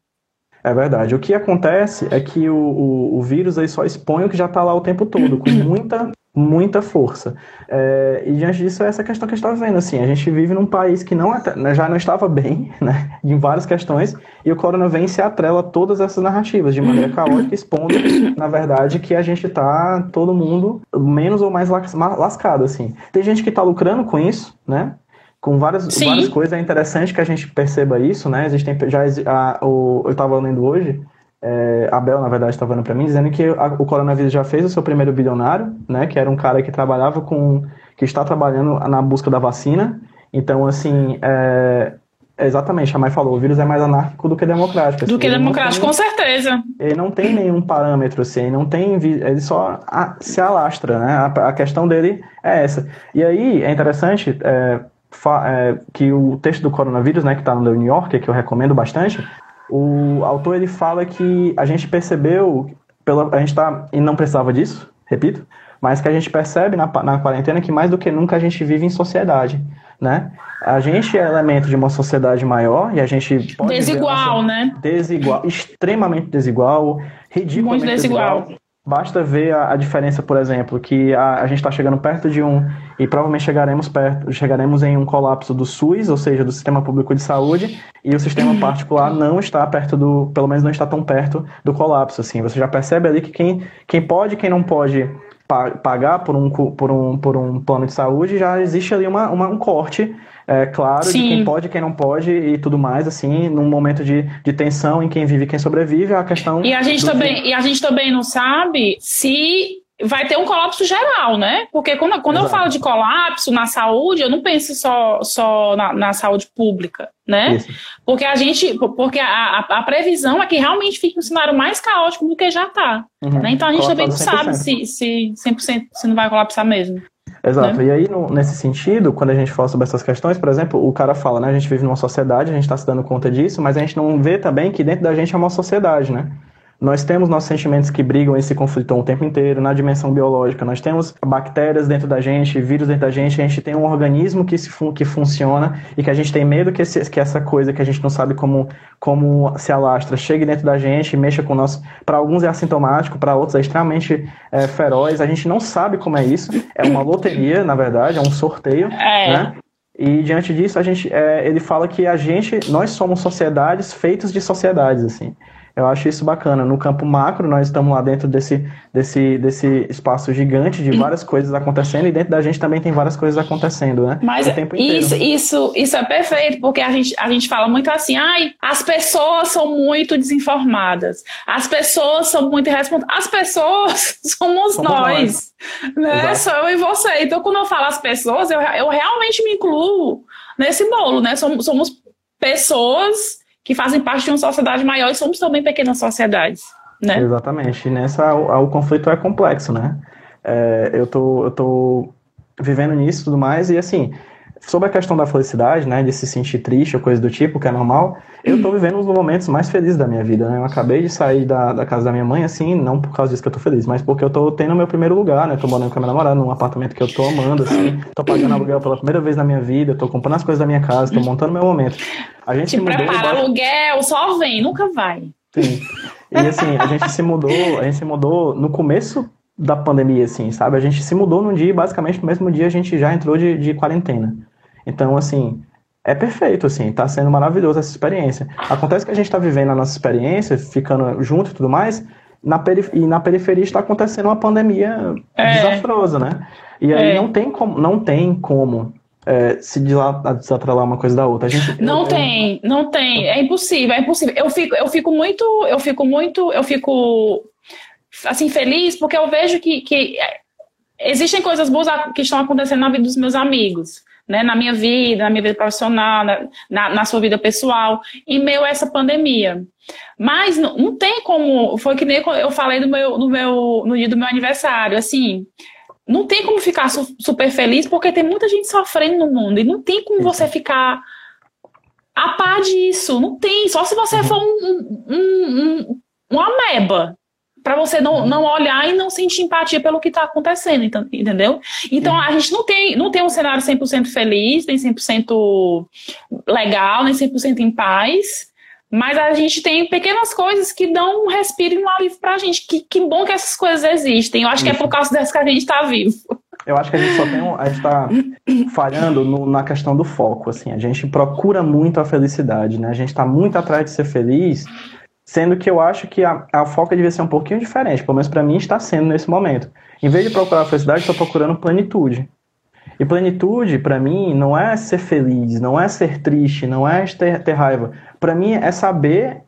É verdade. O que acontece é que o, o, o vírus aí só expõe o que já está lá o tempo todo, com muita muita força. É, e diante disso, é essa questão que a gente está vendo. Assim, a gente vive num país que não né, já não estava bem, né, em várias questões, e o corona vem e se atrela todas essas narrativas de maneira caótica, expondo, na verdade, que a gente está todo mundo menos ou mais lascado. Assim. Tem gente que está lucrando com isso, né? Com várias, várias coisas, é interessante que a gente perceba isso, né? Existem já a, o, eu estava lendo hoje é, Abel, na verdade, estava falando para mim, dizendo que a, o coronavírus já fez o seu primeiro bilionário, né? Que era um cara que trabalhava com. que está trabalhando na busca da vacina. Então, assim, é, exatamente, a Mai falou, o vírus é mais anárquico do que democrático. Do assim, que democrático, tem, com certeza. Ele não tem nenhum parâmetro, assim, não tem. Ele só a, se alastra, né? A, a, questão dele é essa. E aí é interessante. É, é, que o texto do coronavírus, né, que está no The New Yorker, que eu recomendo bastante, o autor ele fala que a gente percebeu, pela, a gente tá, e não precisava disso, repito, mas que a gente percebe na, na quarentena que mais do que nunca a gente vive em sociedade, né? A gente é elemento de uma sociedade maior e a gente pode desigual, né? Desigual, extremamente desigual, ridiculamente Muito desigual. desigual. Basta ver a, a, diferença, por exemplo, que a, a gente está chegando perto de um e provavelmente chegaremos perto, chegaremos em um colapso do SUS, ou seja, do sistema público de saúde, e o sistema particular não está perto do, pelo menos não está tão perto do colapso. Assim, você já percebe ali que quem, quem pode, quem não pode pagar por um, por um, por um plano de saúde, já existe ali uma, uma um corte é, claro Sim. de quem pode e quem não pode e tudo mais, assim, num momento de, de tensão em quem vive e quem sobrevive, a questão... E a gente, também, e a gente também não sabe se vai ter um colapso geral, né? Porque quando, quando eu falo de colapso na saúde, eu não penso só, só na, na saúde pública, né? Isso. Porque a gente, porque a, a, previsão é que realmente fique um cenário mais caótico do que já está. Uhum. Né? Então a gente também não sabe se, se 100% se não vai colapsar mesmo. Exato. Né? E aí, no, nesse sentido, quando a gente fala sobre essas questões, por exemplo, o cara fala, né? A gente vive numa sociedade, a gente está se dando conta disso, mas a gente não vê também que dentro da gente é uma sociedade, né? Nós temos nossos sentimentos que brigam e se conflitam o tempo inteiro na dimensão biológica. Nós temos bactérias dentro da gente, vírus dentro da gente. A gente tem um organismo que, se que funciona e que a gente tem medo que, esse, que essa coisa que a gente não sabe como, como se alastra chegue dentro da gente mexa com nosso. Para alguns é assintomático, para outros é extremamente é, feroz. A gente não sabe como é isso. É uma loteria, na verdade, é um sorteio. É. Né? E diante disso, a gente, é, ele fala que a gente, nós somos sociedades feitas de sociedades, assim. Eu acho isso bacana. No campo macro, nós estamos lá dentro desse, desse, desse espaço gigante de várias coisas acontecendo e dentro da gente também tem várias coisas acontecendo, né? Mas isso, isso, isso é perfeito, porque a gente, a gente fala muito assim, ai, as pessoas são muito desinformadas, as pessoas são muito irresponsáveis. As pessoas somos, somos nós, nós. né? Sou eu e você. Então, quando eu falo as pessoas, eu, eu realmente me incluo nesse bolo, né? Somos, somos pessoas que fazem parte de uma sociedade maior e somos também pequenas sociedades. Né? Exatamente. Nessa o, o conflito é complexo, né? É, eu, tô, eu tô vivendo nisso e tudo mais, e assim, sobre a questão da felicidade, né, de se sentir triste ou coisa do tipo, que é normal, eu tô vivendo um dos momentos mais felizes da minha vida, né? Eu acabei de sair da, da casa da minha mãe, assim, não por causa disso que eu tô feliz, mas porque eu tô tendo meu primeiro lugar, né? Tô morando com a minha namorada num apartamento que eu tô amando, assim, tô pagando aluguel pela primeira vez na minha vida, tô comprando as coisas da minha casa, tô montando meu momento. A gente Te mudou. Prepara, aluguel, só vem, nunca vai. Sim. E assim, a gente se mudou, a gente se mudou no começo da pandemia, assim, sabe? A gente se mudou num dia e basicamente no mesmo dia a gente já entrou de, de quarentena. Então, assim, é perfeito, assim, tá sendo maravilhoso essa experiência. Acontece que a gente está vivendo a nossa experiência, ficando junto e tudo mais, na e na periferia está acontecendo uma pandemia é. desastrosa, né? E aí é. não tem como, não tem como é, se desatrelar uma coisa da outra. Gente, não eu, tem, eu... não tem, é impossível, é impossível. Eu fico, eu fico muito, eu fico muito, eu fico assim feliz porque eu vejo que, que existem coisas boas que estão acontecendo na vida dos meus amigos né, na minha vida, na minha vida profissional, na, na, sua vida pessoal, em meio a essa pandemia. Mas não, não, tem como, foi que nem eu falei no, meu, no, meu, no dia do meu aniversário, assim, não tem como ficar su, super feliz porque tem muita gente sofrendo no mundo e não tem como você ficar a par disso, não tem, só se você uhum. for um, um, um, um ameba, para você não, não olhar e não sentir empatia pelo que está acontecendo, então, entendeu? Então a gente não tem, não tem um cenário 100% feliz, nem 100% legal, nem 100% em paz, mas a gente tem pequenas coisas que dão um respiro e um alívio para a gente. Que, que bom que essas coisas existem. Eu acho Isso. que é por causa dessas que a gente está vivo. Eu acho que a gente só tem um, a gente está falhando no, na questão do foco, assim. A gente procura muito a felicidade, né? A gente está muito atrás de ser feliz, Sendo que eu acho que a, a foca devia ser um pouquinho diferente, pelo menos para mim está sendo nesse momento. Em vez de procurar felicidade, estou procurando plenitude. E plenitude, para mim, não é ser feliz, não é ser triste, não é ter, ter raiva. Para mim, é saber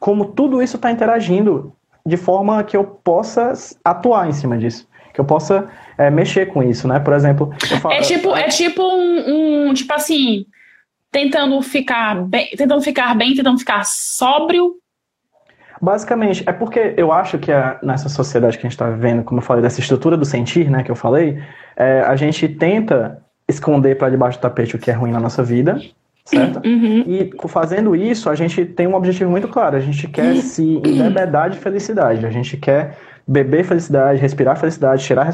como tudo isso está interagindo de forma que eu possa atuar em cima disso. Que eu possa é, mexer com isso, né? Por exemplo. Falo, é tipo, é tipo um, um, Tipo assim. Tentando ficar bem, tentando ficar bem, tentando ficar sóbrio, Basicamente, é porque eu acho que a, nessa sociedade que a gente está vivendo, como eu falei, dessa estrutura do sentir, né, que eu falei, é, a gente tenta esconder para debaixo do tapete o que é ruim na nossa vida, certo? Uhum. E fazendo isso, a gente tem um objetivo muito claro. A gente quer se embebedar de felicidade. A gente quer beber felicidade, respirar felicidade, cheirar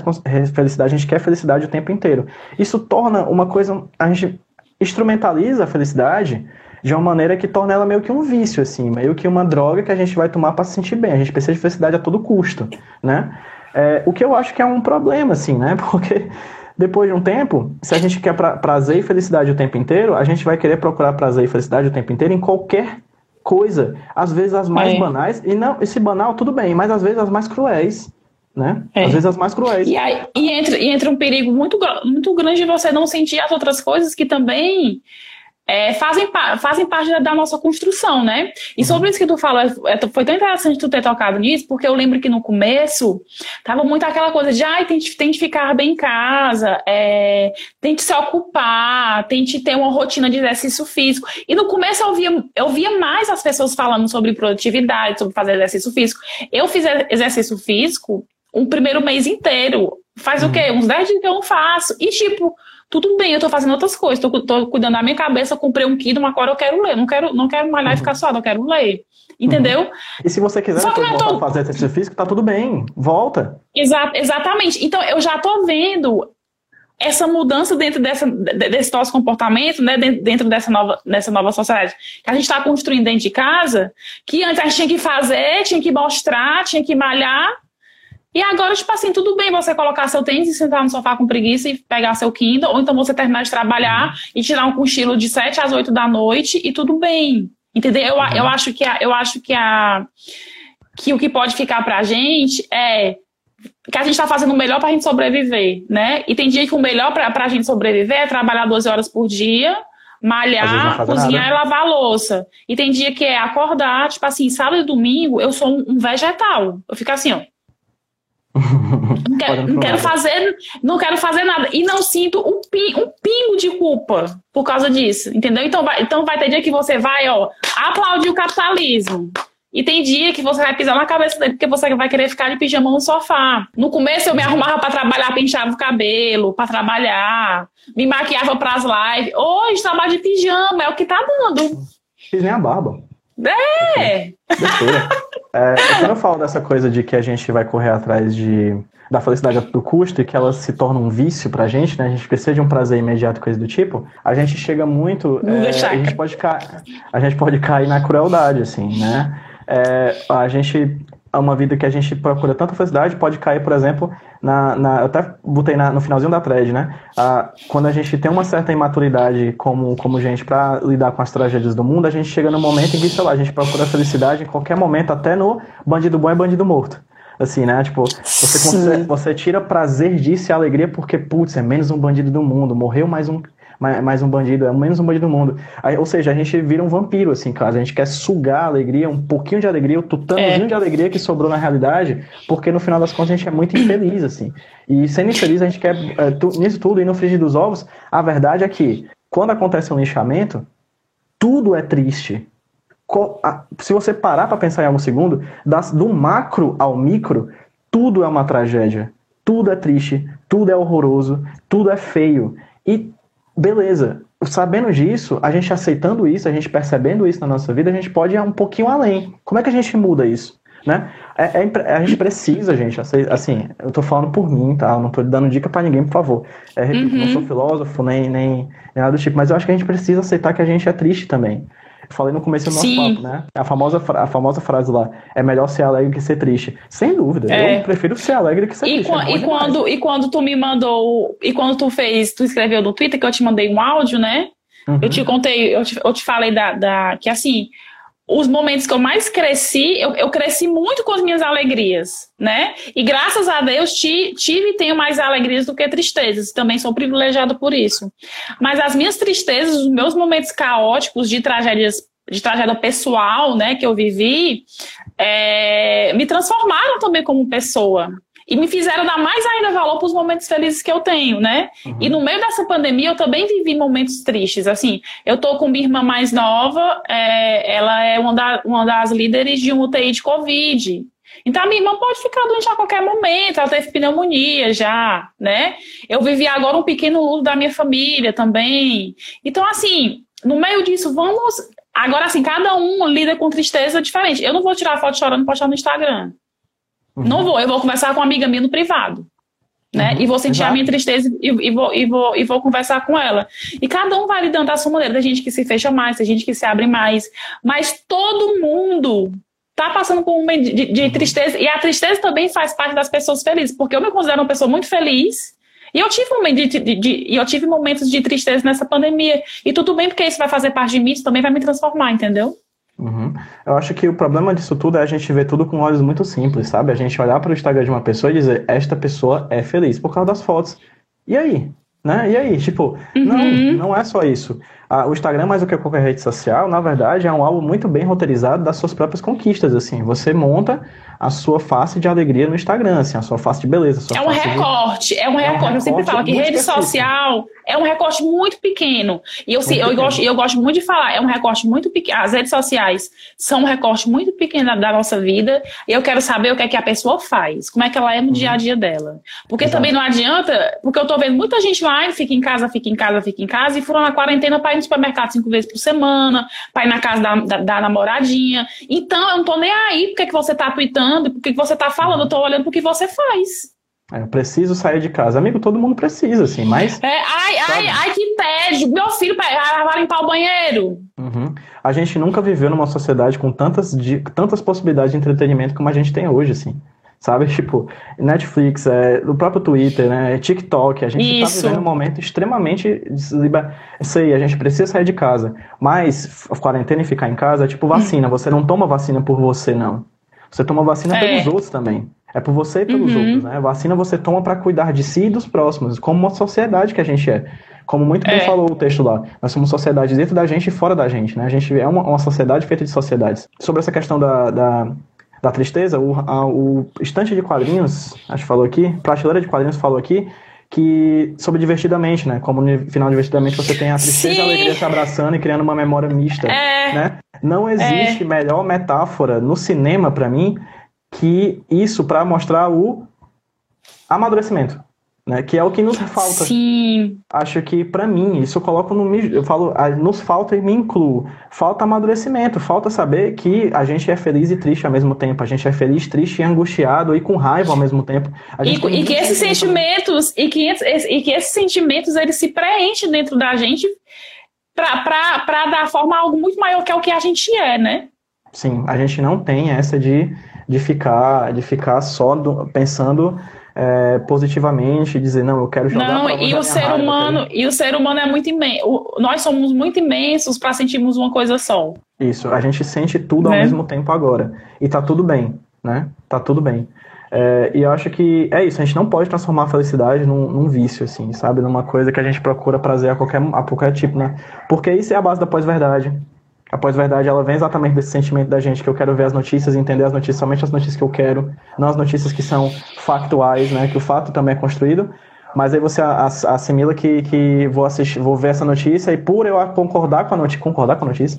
felicidade. A gente quer felicidade o tempo inteiro. Isso torna uma coisa. A gente instrumentaliza a felicidade de uma maneira que torna ela meio que um vício, assim, meio que uma droga que a gente vai tomar para se sentir bem. A gente precisa de felicidade a todo custo, né? É, o que eu acho que é um problema, assim, né? Porque depois de um tempo, se a gente quer pra, prazer e felicidade o tempo inteiro, a gente vai querer procurar prazer e felicidade o tempo inteiro em qualquer coisa. Às vezes as mais É. banais, e não, esse banal tudo bem, mas às vezes as mais cruéis, né? É. Às vezes as mais cruéis. E, aí, e, entra, e entra um perigo muito, muito grande de você não sentir as outras coisas que também é, fazem, fazem parte da, da nossa construção, né? E sobre isso que tu falou, é, foi tão interessante tu ter tocado nisso, porque eu lembro que no começo tava muito aquela coisa de, ai, tente, tente ficar bem em casa, é, tente se ocupar, tente ter uma rotina de exercício físico. E no começo eu via, eu via mais as pessoas falando sobre produtividade, sobre fazer exercício físico. Eu fiz exercício físico um primeiro mês inteiro. Faz o quê? Uns 10 dias que eu não faço. E, tipo, tudo bem, eu tô fazendo outras coisas, tô cuidando da minha cabeça, comprei um Kindle, agora eu quero ler. Não quero, não quero malhar e ficar suado, eu quero ler. Entendeu? E se você quiser Só que voltar tô- fazer exercício físico, tá tudo bem. Volta. Exa- exatamente. Então, eu já tô vendo essa mudança dentro dessa, de- desse nosso comportamento, né, dentro, dentro dessa, nova, dessa nova sociedade que a gente está construindo dentro de casa, que antes a gente tinha que fazer, tinha que mostrar, tinha que malhar, e agora, tipo assim, tudo bem você colocar seu tênis e sentar no sofá com preguiça e pegar seu Kindle, ou então você terminar de trabalhar e tirar um cochilo de 7 às 8 da noite e tudo bem. Entendeu? Eu, a- eu acho que a, eu acho que a que o que pode ficar pra gente é que a gente está fazendo o melhor para a gente sobreviver, né? E tem dia que o melhor para a gente sobreviver é trabalhar 12 horas por dia, malhar, cozinhar nada. e lavar a louça. E tem dia que é acordar, tipo assim, sábado e domingo eu sou um, um vegetal. Eu fico assim, ó. Não não quero fazer, não quero fazer nada. E não sinto um, pi- um pingo de culpa por causa disso, entendeu? Então vai, então vai ter dia que você vai, ó, aplaudir o capitalismo. E tem dia que você vai pisar na cabeça dele porque você vai querer ficar de pijama no sofá. No começo eu me arrumava pra trabalhar, penteava o cabelo, pra trabalhar, me maquiava pras lives. Hoje trabalho de pijama, é o que tá dando. Fiz nem a barba. É. Besteira. É, quando eu falo dessa coisa de que a gente vai correr atrás de, da felicidade a todo custo e que ela se torna um vício pra gente, né? A gente precisa de um prazer imediato, coisa do tipo, a gente chega muito. É, deixar. a, gente pode cair, a gente pode cair na crueldade, assim, né? É, a gente. Uma vida que a gente procura tanta felicidade pode cair, por exemplo, na. na eu até botei na- no finalzinho da thread, né? Ah, quando a gente tem uma certa imaturidade como, como gente pra lidar com as tragédias do mundo, a gente chega no momento em que, sei lá, a gente procura felicidade em qualquer momento, até no bandido bom e bandido morto. Assim, né? Tipo, você, consegue- você tira prazer disso e alegria porque, putz, é menos um bandido do mundo, morreu mais um, mais, um bandido, é menos um bandido do mundo. Aí, ou seja, a gente vira um vampiro, assim, cara. A gente quer sugar a alegria, um pouquinho de alegria, o tutanozinho É. de alegria que sobrou na realidade, porque no final das contas a gente é muito infeliz, assim. E sendo infeliz, a gente quer, é, tu- nisso tudo, e no frigir dos ovos, a verdade é que, quando acontece um linchamento, tudo é triste. Se você parar para pensar em algum segundo, das- do macro ao micro, tudo é uma tragédia. Tudo é triste, tudo é horroroso, tudo é feio. E beleza, sabendo disso, a gente aceitando isso, a gente percebendo isso na nossa vida, a gente pode ir um pouquinho além. Como é que a gente muda isso? Né? É- é a gente precisa, gente, assim, eu tô falando por mim, tá? Eu não tô dando dica pra ninguém, por favor. É, repito, não Uhum. sou filósofo, nem, nem, nem nada do tipo, mas eu acho que a gente precisa aceitar que a gente é triste também. Falei no começo do nosso Sim. papo, né? A famosa, a famosa frase lá, é melhor ser alegre que ser triste. Sem dúvida, É. eu prefiro ser alegre que ser E, triste. é e demais. quando, e quando tu me mandou, e quando tu fez, tu escreveu no Twitter que eu te mandei um áudio, né? Uhum. Eu te contei, eu te, eu te falei da, da- que assim, os momentos que eu mais cresci, eu, eu cresci muito com as minhas alegrias, né? E graças a Deus ti- tive e tenho mais alegrias do que tristezas. Também sou privilegiado por isso. Mas as minhas tristezas, os meus momentos caóticos de tragédias, de tragédia pessoal, né, que eu vivi, é, me transformaram também como pessoa. E me fizeram dar mais ainda valor para os momentos felizes que eu tenho, né? Uhum. E no meio dessa pandemia eu também vivi momentos tristes. Assim, eu tô com minha irmã mais nova, é, ela é uma, da- uma das líderes de um UTI de Covid. Então a minha irmã pode ficar doente a qualquer momento, ela teve pneumonia já, né? Eu vivi agora um pequeno luto da minha família também. Então, assim, no meio disso, vamos. Agora, assim, cada um lida com tristeza diferente. Eu não vou tirar foto chorando e postar no Instagram. Uhum. Não vou, eu vou conversar com uma amiga minha no privado. Né? Uhum, e vou sentir exato. a minha tristeza e, e, vou, e, vou, e vou conversar com ela. E cada um vai lidando da sua maneira. Tem gente que se fecha mais, tem gente que se abre mais. Mas todo mundo tá passando por um momento de, de, tristeza. E a tristeza também faz parte das pessoas felizes, porque eu me considero uma pessoa muito feliz. E eu tive, um de, de, de, eu tive momentos de tristeza nessa pandemia. E tudo bem, porque isso vai fazer parte de mim, isso também vai me transformar, entendeu? Uhum. Eu acho que o problema disso tudo é a gente ver tudo com olhos muito simples, sabe? A gente olhar para o Instagram de uma pessoa e dizer, esta pessoa é feliz por causa das fotos. E aí? Né? E aí? Tipo, uhum. não, não é só isso o Instagram, mais do que qualquer rede social, na verdade, é um álbum muito bem roteirizado das suas próprias conquistas, assim. Você monta a sua face de alegria no Instagram, assim, a sua face de beleza. é um recorte, de... é um é recorte. Um eu sempre falo que rede específico. social é um recorte muito pequeno. E eu, sim, eu, gosto, eu gosto muito de falar, é um recorte muito pequeno. As redes sociais são um recorte muito pequeno da, da, nossa vida. E eu quero saber o que é que a pessoa faz, como é que ela é no uhum. dia a dia dela. Porque Exato. também não adianta, porque eu tô vendo muita gente lá, fica em casa, fica em casa, fica em casa, e foram na quarentena para supermercado cinco vezes por semana, para ir na casa da, da, da, namoradinha. Então, eu não tô nem aí porque que você tá tweetando, porque que você tá falando, eu tô olhando pro que você faz. É, eu preciso sair de casa. Amigo, todo mundo precisa, assim, mas. É, ai, ai, ai, que tédio. Meu filho vai limpar o banheiro. Uhum. A gente nunca viveu numa sociedade com tantas, de, tantas possibilidades de entretenimento como a gente tem hoje, assim. Sabe? Tipo, Netflix, é, o próprio Twitter, né? TikTok. A gente está vivendo um momento extremamente. Sei, a gente precisa sair de casa. Mas quarentena e ficar em casa é tipo vacina. Você não toma vacina por você, não. Você toma vacina é. pelos outros também. É por você e pelos uhum. outros, né? Vacina você toma para cuidar de si e dos próximos, como uma sociedade que a gente é. Como muito bem é. falou o texto lá, nós somos sociedade dentro da gente e fora da gente, né? A gente é uma, uma sociedade feita de sociedades. Sobre essa questão da, da, da tristeza, o, a, o estante de quadrinhos, acho que falou aqui, prateleira de quadrinhos falou aqui, que sobre divertidamente, né? Como no final divertidamente você tem a tristeza Sim. e a alegria se abraçando e criando uma memória mista, é. né? Não existe é. melhor metáfora no cinema para mim que isso para mostrar o amadurecimento, né? Que é o que nos falta. Sim. Acho que para mim isso eu coloco no eu falo nos falta e me incluo. Falta amadurecimento, falta saber que a gente é feliz e triste ao mesmo tempo. A gente é feliz, triste e angustiado e com raiva ao mesmo tempo. e, e que esses sentimentos e que, e que esses sentimentos eles se preenchem dentro da gente para dar forma a algo muito maior que é o que a gente é, né? Sim, a gente não tem essa de de ficar, de ficar só do, pensando é, positivamente, dizer, não, eu quero jogar Não, e o ser raiva, humano, e o ser humano é muito imenso. Nós somos muito imensos para sentirmos uma coisa só. Isso, a gente sente tudo né? ao mesmo tempo agora. E tá tudo bem, né? Tá tudo bem. É, e eu acho que é isso, a gente não pode transformar a felicidade num, num, vício, assim, sabe? Numa coisa que a gente procura prazer a qualquer, a qualquer tipo, né? Porque isso é a base da pós-verdade. A pós-verdade, ela vem exatamente desse sentimento da gente que eu quero ver as notícias, entender as notícias, somente as notícias que eu quero, não as notícias que são factuais, né? Que o fato também é construído, mas aí você assimila que, que vou assistir, vou ver essa notícia e por eu concordar com a notícia, concordar com a notícia,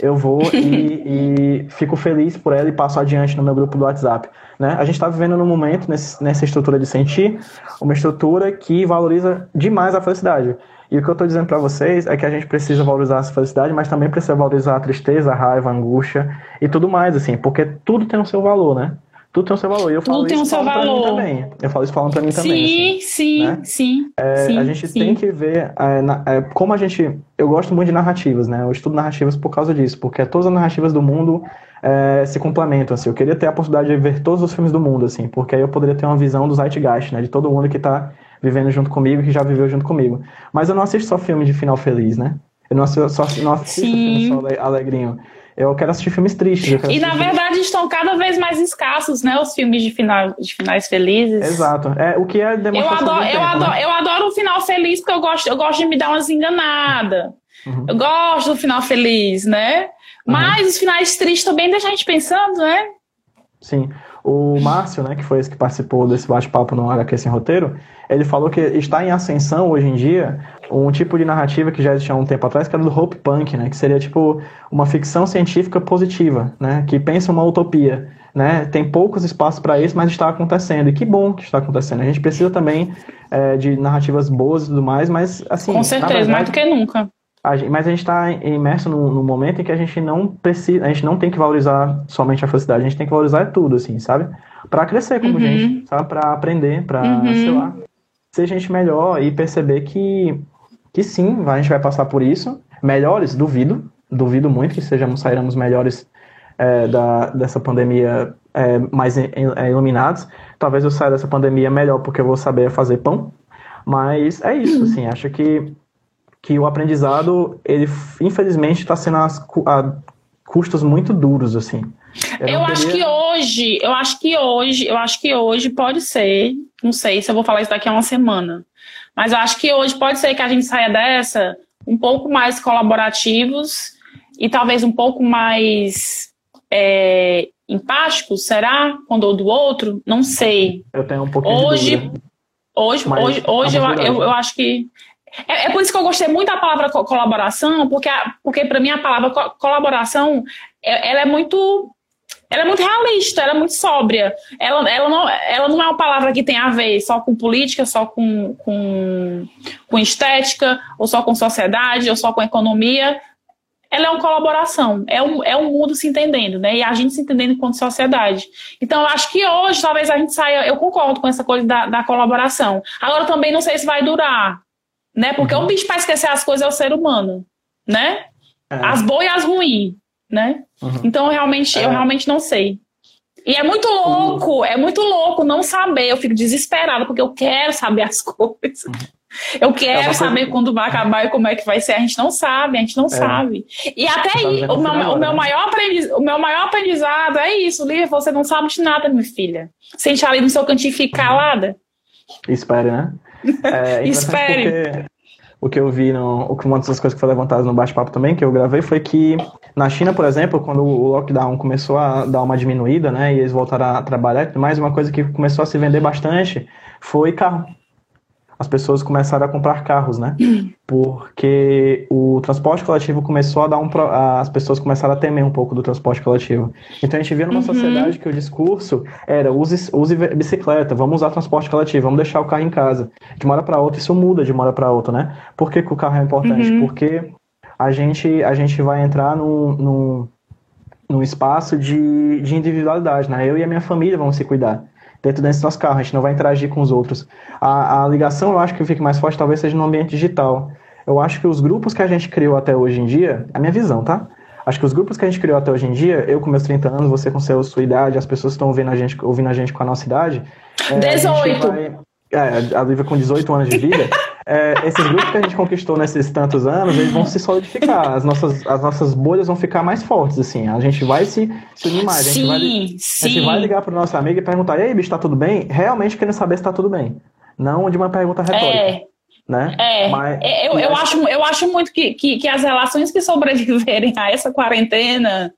eu vou e, e, fico feliz por ela e passo adiante no meu grupo do WhatsApp. Né? A gente está vivendo num momento, nesse, nessa estrutura de sentir, uma estrutura que valoriza demais a felicidade. E o que eu estou dizendo para vocês é que a gente precisa valorizar a felicidade, mas também precisa valorizar a tristeza, a raiva, a angústia e tudo mais, assim, porque tudo tem o seu valor, né? Tudo tem o seu valor. E eu falo tudo isso falando para mim também. Eu falo isso falando para mim sim, também. Assim, sim, né? sim, é, sim. A gente sim. tem que ver é, na, é, como a gente. Eu gosto muito de narrativas, né? Eu estudo narrativas por causa disso, porque todas as narrativas do mundo é, se complementam. Assim. Eu queria ter a possibilidade de ver todos os filmes do mundo, assim, porque aí eu poderia ter uma visão do Zeitgeist, né? De todo mundo que está vivendo junto comigo, que já viveu junto comigo. Mas eu não assisto só filme de final feliz, né? Eu não assisto só, não assisto filme só alegrinho. Eu quero assistir filmes tristes. e na verdade estão cada vez mais escassos, né? Os filmes de, final, de finais felizes. Exato. É, o que é demonstração eu adoro, tempo, eu, adoro, né? eu adoro o final feliz porque eu gosto, eu gosto de me dar umas enganadas. Uhum. Eu gosto do final feliz, né? Uhum. Mas uhum. os finais tristes também deixam a gente pensando, né? Sim. O Márcio, né, que foi esse que participou desse bate-papo no HQ Sem Roteiro, ele falou que está em ascensão hoje em dia um tipo de narrativa que já existia há um tempo atrás, que era do Hope Punk, né, que seria tipo uma ficção científica positiva, né, que pensa uma utopia. né? Tem poucos espaços para isso, mas está acontecendo. E que bom que está acontecendo. A gente precisa também é, de narrativas boas e tudo mais, mas assim. Com certeza, verdade, mais do que nunca. A gente, mas a gente está imerso num, num, momento em que a gente não precisa, a gente não tem que valorizar somente a felicidade, a gente tem que valorizar tudo, assim, sabe? Para crescer como uhum. gente, sabe? Para aprender, para, uhum. sei lá, ser gente melhor e perceber que, que sim, a gente vai passar por isso. Melhores, duvido, duvido muito que sejamos, sairemos melhores é, da, dessa pandemia é, mais é, iluminados. Talvez eu saia dessa pandemia melhor porque eu vou saber fazer pão. Mas é isso, assim, acho que, que o aprendizado, ele infelizmente está sendo a, a custos muito duros, assim. Eu, eu acho que hoje, eu acho que hoje, eu acho que hoje pode ser, não sei se eu vou falar isso daqui a uma semana, mas eu acho que hoje pode ser que a gente saia dessa um pouco mais colaborativos e talvez um pouco mais é, empáticos, será? Quando ou do outro? Não sei. Eu tenho um pouquinho hoje, de Hoje, Mas hoje, hoje eu, eu, eu, acho que. É, é, por isso que eu gostei muito da palavra co colaboração, porque, porque para mim a palavra co colaboração é, ela é muito. Ela é muito realista, ela é muito sóbria. Ela, ela, não, ela não é uma palavra que tem a ver só com política, só com, com, com estética, ou só com sociedade, ou só com economia ela é uma colaboração, é um, é um mundo se entendendo, né? E a gente se entendendo enquanto sociedade. Então, eu acho que hoje talvez a gente saia, eu concordo com essa coisa da, da colaboração. Agora, também não sei se vai durar, né? Porque uhum. um bicho para esquecer as coisas é o ser humano, né? É. As boas e as ruins, né? Uhum. Então, realmente, é. eu realmente não sei. E é muito louco, uhum. é muito louco não saber. Eu fico desesperada, porque eu quero saber as coisas. Uhum. Eu quero é saber coisa... quando vai acabar e como é que vai ser. A gente não sabe, a gente não é. sabe. E até tá aí, o meu, o, meu maior aprendiz, o meu maior aprendizado é isso, Lívia, você não sabe de nada, minha filha. Sente ali no seu cantinho e fica calada. Espere, né? É, Espere. O que eu vi, no, uma das coisas que foi levantada no bate-papo também, que eu gravei, foi que na China, por exemplo, quando o lockdown começou a dar uma diminuída, né, e eles voltaram a trabalhar, mais uma coisa que começou a se vender bastante foi carro as pessoas começaram a comprar carros, né? Porque o transporte coletivo começou a dar um. As pessoas começaram a temer um pouco do transporte coletivo. Então a gente via numa uhum. sociedade que o discurso era use, use bicicleta, vamos usar transporte coletivo, vamos deixar o carro em casa. De uma hora para outra, isso muda de uma hora para outra, né? Por que, que, o carro é importante? Uhum. Porque a gente, a gente vai entrar num, num, num espaço de, de individualidade, né? Eu e a minha família vamos se cuidar dentro desse nosso carro, a gente não vai interagir com os outros. A, a ligação, eu acho que fica mais forte, talvez seja no ambiente digital. Eu acho que os grupos que a gente criou até hoje em dia, a minha visão, tá? Acho que os grupos que a gente criou até hoje em dia, eu com meus 30 anos, você com seu, sua idade, as pessoas que estão ouvindo a gente, ouvindo a gente com a nossa idade. 18! É, é, a Lívia com 18 anos de vida, é, esses grupos que a gente conquistou nesses tantos anos, eles vão se solidificar, as nossas, as nossas bolhas vão ficar mais fortes, assim, a gente vai se, se unir mais, sim, a, gente vai, sim. a gente vai ligar pro nosso amigo e perguntar, e aí, bicho, tá tudo bem? Realmente querendo saber se tá tudo bem, não de uma pergunta retórica. É. Né? É, Mas, é, eu, eu, acho, eu acho muito que, que, que, as relações que sobreviverem a essa quarentena,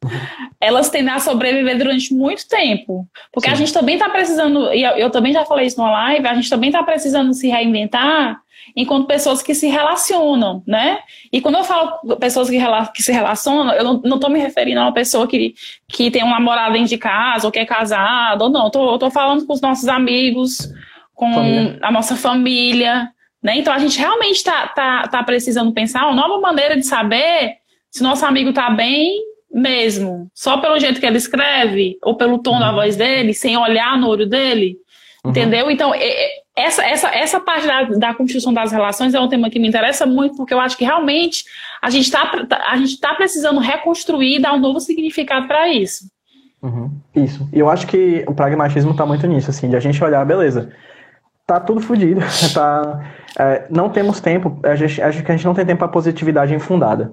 elas tendem a sobreviver durante muito tempo. Porque Sim. a gente também está precisando, e eu, eu, também já falei isso no live, a gente também está precisando se reinventar enquanto pessoas que se relacionam, né? E quando eu falo pessoas que, que se relacionam, eu não estou me referindo a uma pessoa que, que tem um namorado dentro de casa, ou que é casado, ou não. Eu estou falando com os nossos amigos, com família. a nossa família, né? Então a gente realmente está tá, tá precisando pensar uma nova maneira de saber se nosso amigo está bem mesmo, só pelo jeito que ele escreve, ou pelo tom uhum. da voz dele, sem olhar no olho dele. Uhum. Entendeu? Então, essa, essa, essa parte da, da construção das relações é um tema que me interessa muito, porque eu acho que realmente a gente está gente tá precisando reconstruir e dar um novo significado para isso. Uhum. Isso. E eu acho que o pragmatismo está muito nisso, assim, de a gente olhar, beleza, tá tudo fodido, tá, é, não temos tempo, a gente, acho que a gente não tem tempo para positividade infundada.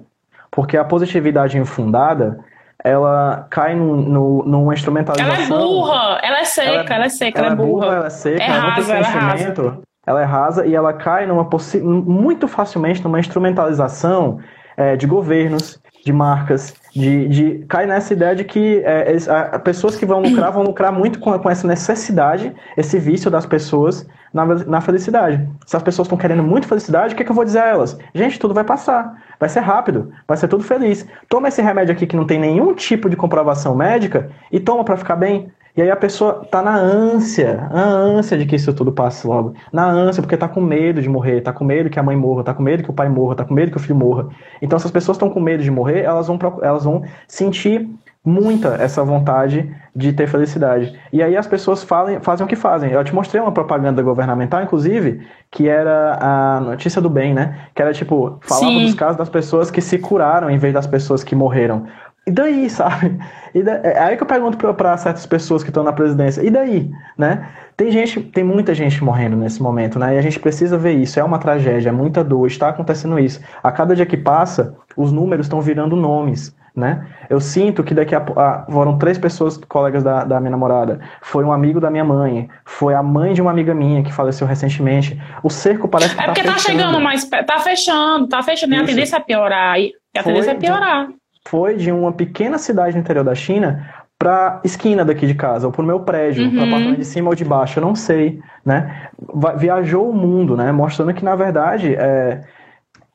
Porque a positividade infundada, ela cai no, no, numa instrumentalização. Ela é burra, ela é seca, ela, ela é seca, ela, ela é, é burra. Ela é seca, é ela rasa, não tem sentimento. Ela é, ela é rasa e ela cai numa muito facilmente numa instrumentalização é, de governos, de marcas, de, de cai nessa ideia de que é, a, pessoas que vão lucrar vão lucrar muito com, com essa necessidade, esse vício das pessoas na, na felicidade. Se as pessoas estão querendo muito felicidade, o que, é que eu vou dizer a elas? Gente, tudo vai passar, vai ser rápido, vai ser tudo feliz. Toma esse remédio aqui que não tem nenhum tipo de comprovação médica e toma para ficar bem. E aí a pessoa tá na ânsia, a ânsia de que isso tudo passe logo. Na ânsia, porque tá com medo de morrer, tá com medo que a mãe morra, tá com medo que o pai morra, tá com medo que o filho morra. Então, se as pessoas estão com medo de morrer, elas vão, elas vão sentir muita essa vontade de ter felicidade. E aí as pessoas falem, fazem o que fazem. Eu te mostrei uma propaganda governamental, inclusive, que era a notícia do bem, né? Que era tipo, falava Sim. dos casos das pessoas que se curaram em vez das pessoas que morreram. E daí, sabe? E da... É aí que eu pergunto para certas pessoas que estão na presidência, e daí, né? Tem gente, tem muita gente morrendo nesse momento, né? E a gente precisa ver isso. É uma tragédia, é muita dor, está acontecendo isso. A cada dia que passa, os números estão virando nomes, né? Eu sinto que daqui a, a foram três pessoas, colegas da, da minha namorada. Foi um amigo da minha mãe, foi a mãe de uma amiga minha que faleceu recentemente. O cerco parece que é tá porque tá, chegando mais, tá fechando, tá fechando. E a tendência é piorar. E a tendência é piorar foi de uma pequena cidade no interior da China para esquina daqui de casa, ou pro meu prédio, uhum. para apartamento de cima ou de baixo, eu não sei, né? Viajou o mundo, né? Mostrando que, na verdade, é,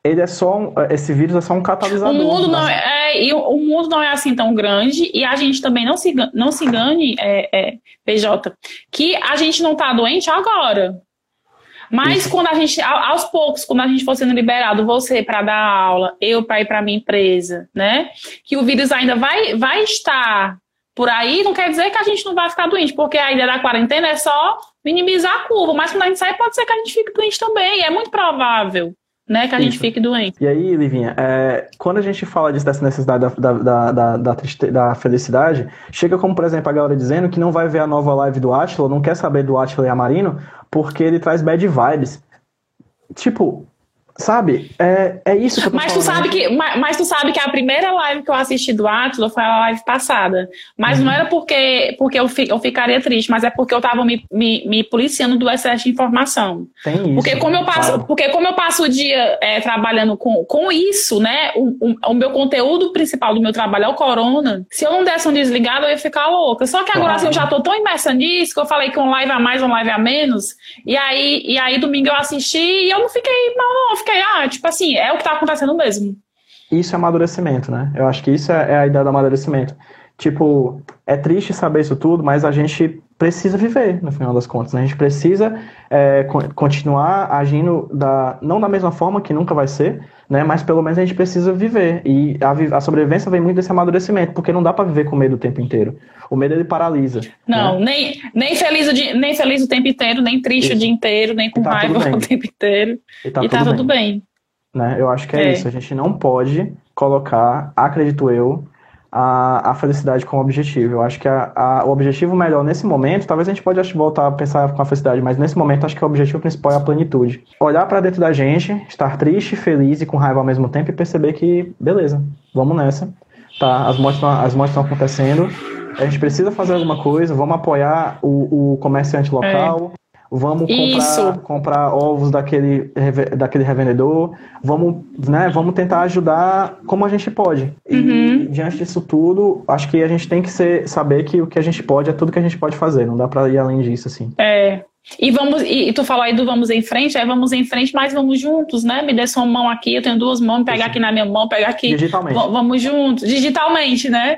ele é só um, esse vírus é só um catalisador. O mundo, não é, é, o mundo não é assim tão grande e a gente também não se, não se engane, é, é, PJ, que a gente não tá doente agora. Mas Isso. quando a gente, aos poucos, quando a gente for sendo liberado, você para dar aula, eu para ir para minha empresa, né? Que o vírus ainda vai, vai estar por aí, não quer dizer que a gente não vai ficar doente, porque a ideia da quarentena é só minimizar a curva, mas quando a gente sair, pode ser que a gente fique doente também, é muito provável. Né, que a Isso. gente fique doente. E aí, Livinha, é, quando a gente fala disso, dessa necessidade da, da, da, da, da, felicidade, chega como, por exemplo, a galera dizendo que não vai ver a nova live do Atila, não quer saber do Atila e Amarino, porque ele traz bad vibes. Tipo, Sabe? É, é isso que eu tô mas falando. Tu sabe que, mas, mas, tu sabe que a primeira live que eu assisti do Atlas foi a live passada. Mas uhum. não era porque, porque eu, fi, eu ficaria triste, mas é porque eu tava me, me, me policiando do excesso de informação. Tem isso. Porque como eu passo, claro. porque como eu passo o dia é, trabalhando com, com isso, né? O, o, o, meu conteúdo principal do meu trabalho é o corona. Se eu não desse um desligado, eu ia ficar louca. Só que agora claro. assim, eu já tô tão imersa nisso que eu falei que um live a mais, um live a menos. E aí, e aí domingo eu assisti e eu não fiquei mal, não. Eu fiquei fiquei, ah, tipo assim, é o que tá acontecendo mesmo. Isso é amadurecimento, né? Eu acho que isso é, é a ideia do amadurecimento. Tipo, é triste saber isso tudo, mas a gente precisa viver, no final das contas. Né? A gente precisa é, continuar agindo da, não da mesma forma, que nunca vai ser, né? mas pelo menos a gente precisa viver. E a, a sobrevivência vem muito desse amadurecimento, porque não dá para viver com medo o tempo inteiro. O medo ele paralisa. Não, né? nem, nem, feliz o dia, nem feliz o tempo inteiro, nem triste isso. o dia inteiro, nem com tá raiva o tempo inteiro. E tá, e tudo, tá tudo bem. bem. Né? Eu acho que é, é isso. A gente não pode colocar, acredito eu, a, a felicidade como objetivo. Eu acho que a, a, o objetivo melhor nesse momento, talvez a gente pode voltar a pensar com a felicidade, mas nesse momento acho que o objetivo principal é a plenitude. Olhar para dentro da gente, estar triste, feliz e com raiva ao mesmo tempo e perceber que, beleza, vamos nessa. Tá, as mortes estão acontecendo, a gente precisa fazer alguma coisa, vamos apoiar o, o comerciante local, é. Vamos comprar, comprar, ovos daquele, daquele revendedor. Vamos, né, vamos tentar ajudar como a gente pode. E uhum. diante disso tudo, acho que a gente tem que ser, saber que o que a gente pode é tudo que a gente pode fazer. Não dá para ir além disso, assim. É. E vamos, e, tu falou aí do vamos em frente, é vamos em frente, mas vamos juntos, né? Me dê sua mão aqui, eu tenho duas mãos, pegar aqui na minha mão, pegar aqui. Digitalmente. V vamos juntos, digitalmente, né?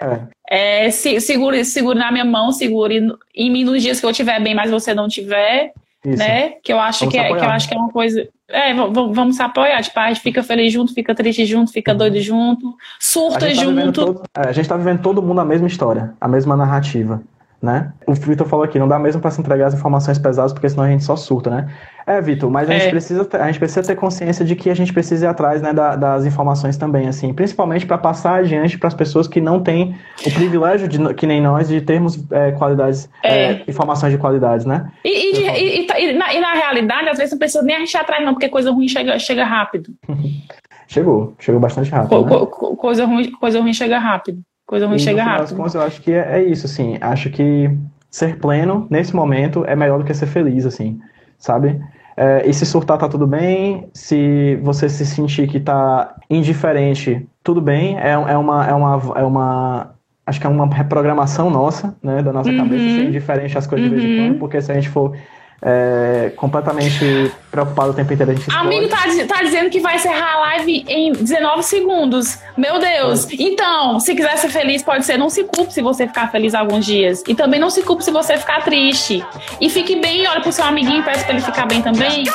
É. é se, segure, segure na minha mão, segure em mim nos dias que eu estiver bem, mas você não tiver. Isso. né? Que eu acho que, é, que eu acho que é uma coisa. É, vamos se apoiar, tipo, a gente fica feliz junto, fica triste junto, fica uhum. doido junto, surta a junto. Tá todo, é, a gente tá vivendo todo mundo a mesma história, a mesma narrativa né? O Vitor falou aqui, não dá mesmo para se entregar as informações pesadas, porque senão a gente só surta, né? É, Vitor, mas a, é. gente precisa ter, a gente precisa ter consciência de que a gente precisa ir atrás né, da, das informações também, assim, principalmente para passar adiante para as pessoas que não têm o privilégio, de, que nem nós, de termos é, qualidades, é. é informações de qualidades, né? E, e, de, e, e, na, e, na, realidade, às vezes não precisa nem a gente atrás, não, porque coisa ruim chega, chega rápido. chegou, chegou bastante rápido. Co, né? co, coisa, ruim, coisa ruim chega rápido. Coisa ruim e chega rápido. Contas, eu acho que é, é, isso, assim. Acho que ser pleno nesse momento é melhor do que ser feliz, assim, sabe? É, e se surtar, tá tudo bem. Se você se sentir que tá indiferente, tudo bem. É, é, uma, é, uma, é uma. Acho que é uma reprogramação nossa, né? Da nossa Uhum. cabeça ser indiferente às coisas de vez em Uhum. quando, porque se a gente for é, completamente preocupado o tempo inteiro, a gente Amigo tá, tá dizendo que vai encerrar a live em 19 segundos. Meu Deus. Então, se quiser ser feliz, pode ser. Não se culpe se você ficar feliz alguns dias. E também não se culpe se você ficar triste. E fique bem, olha pro seu amiguinho e peça pra ele ficar bem também.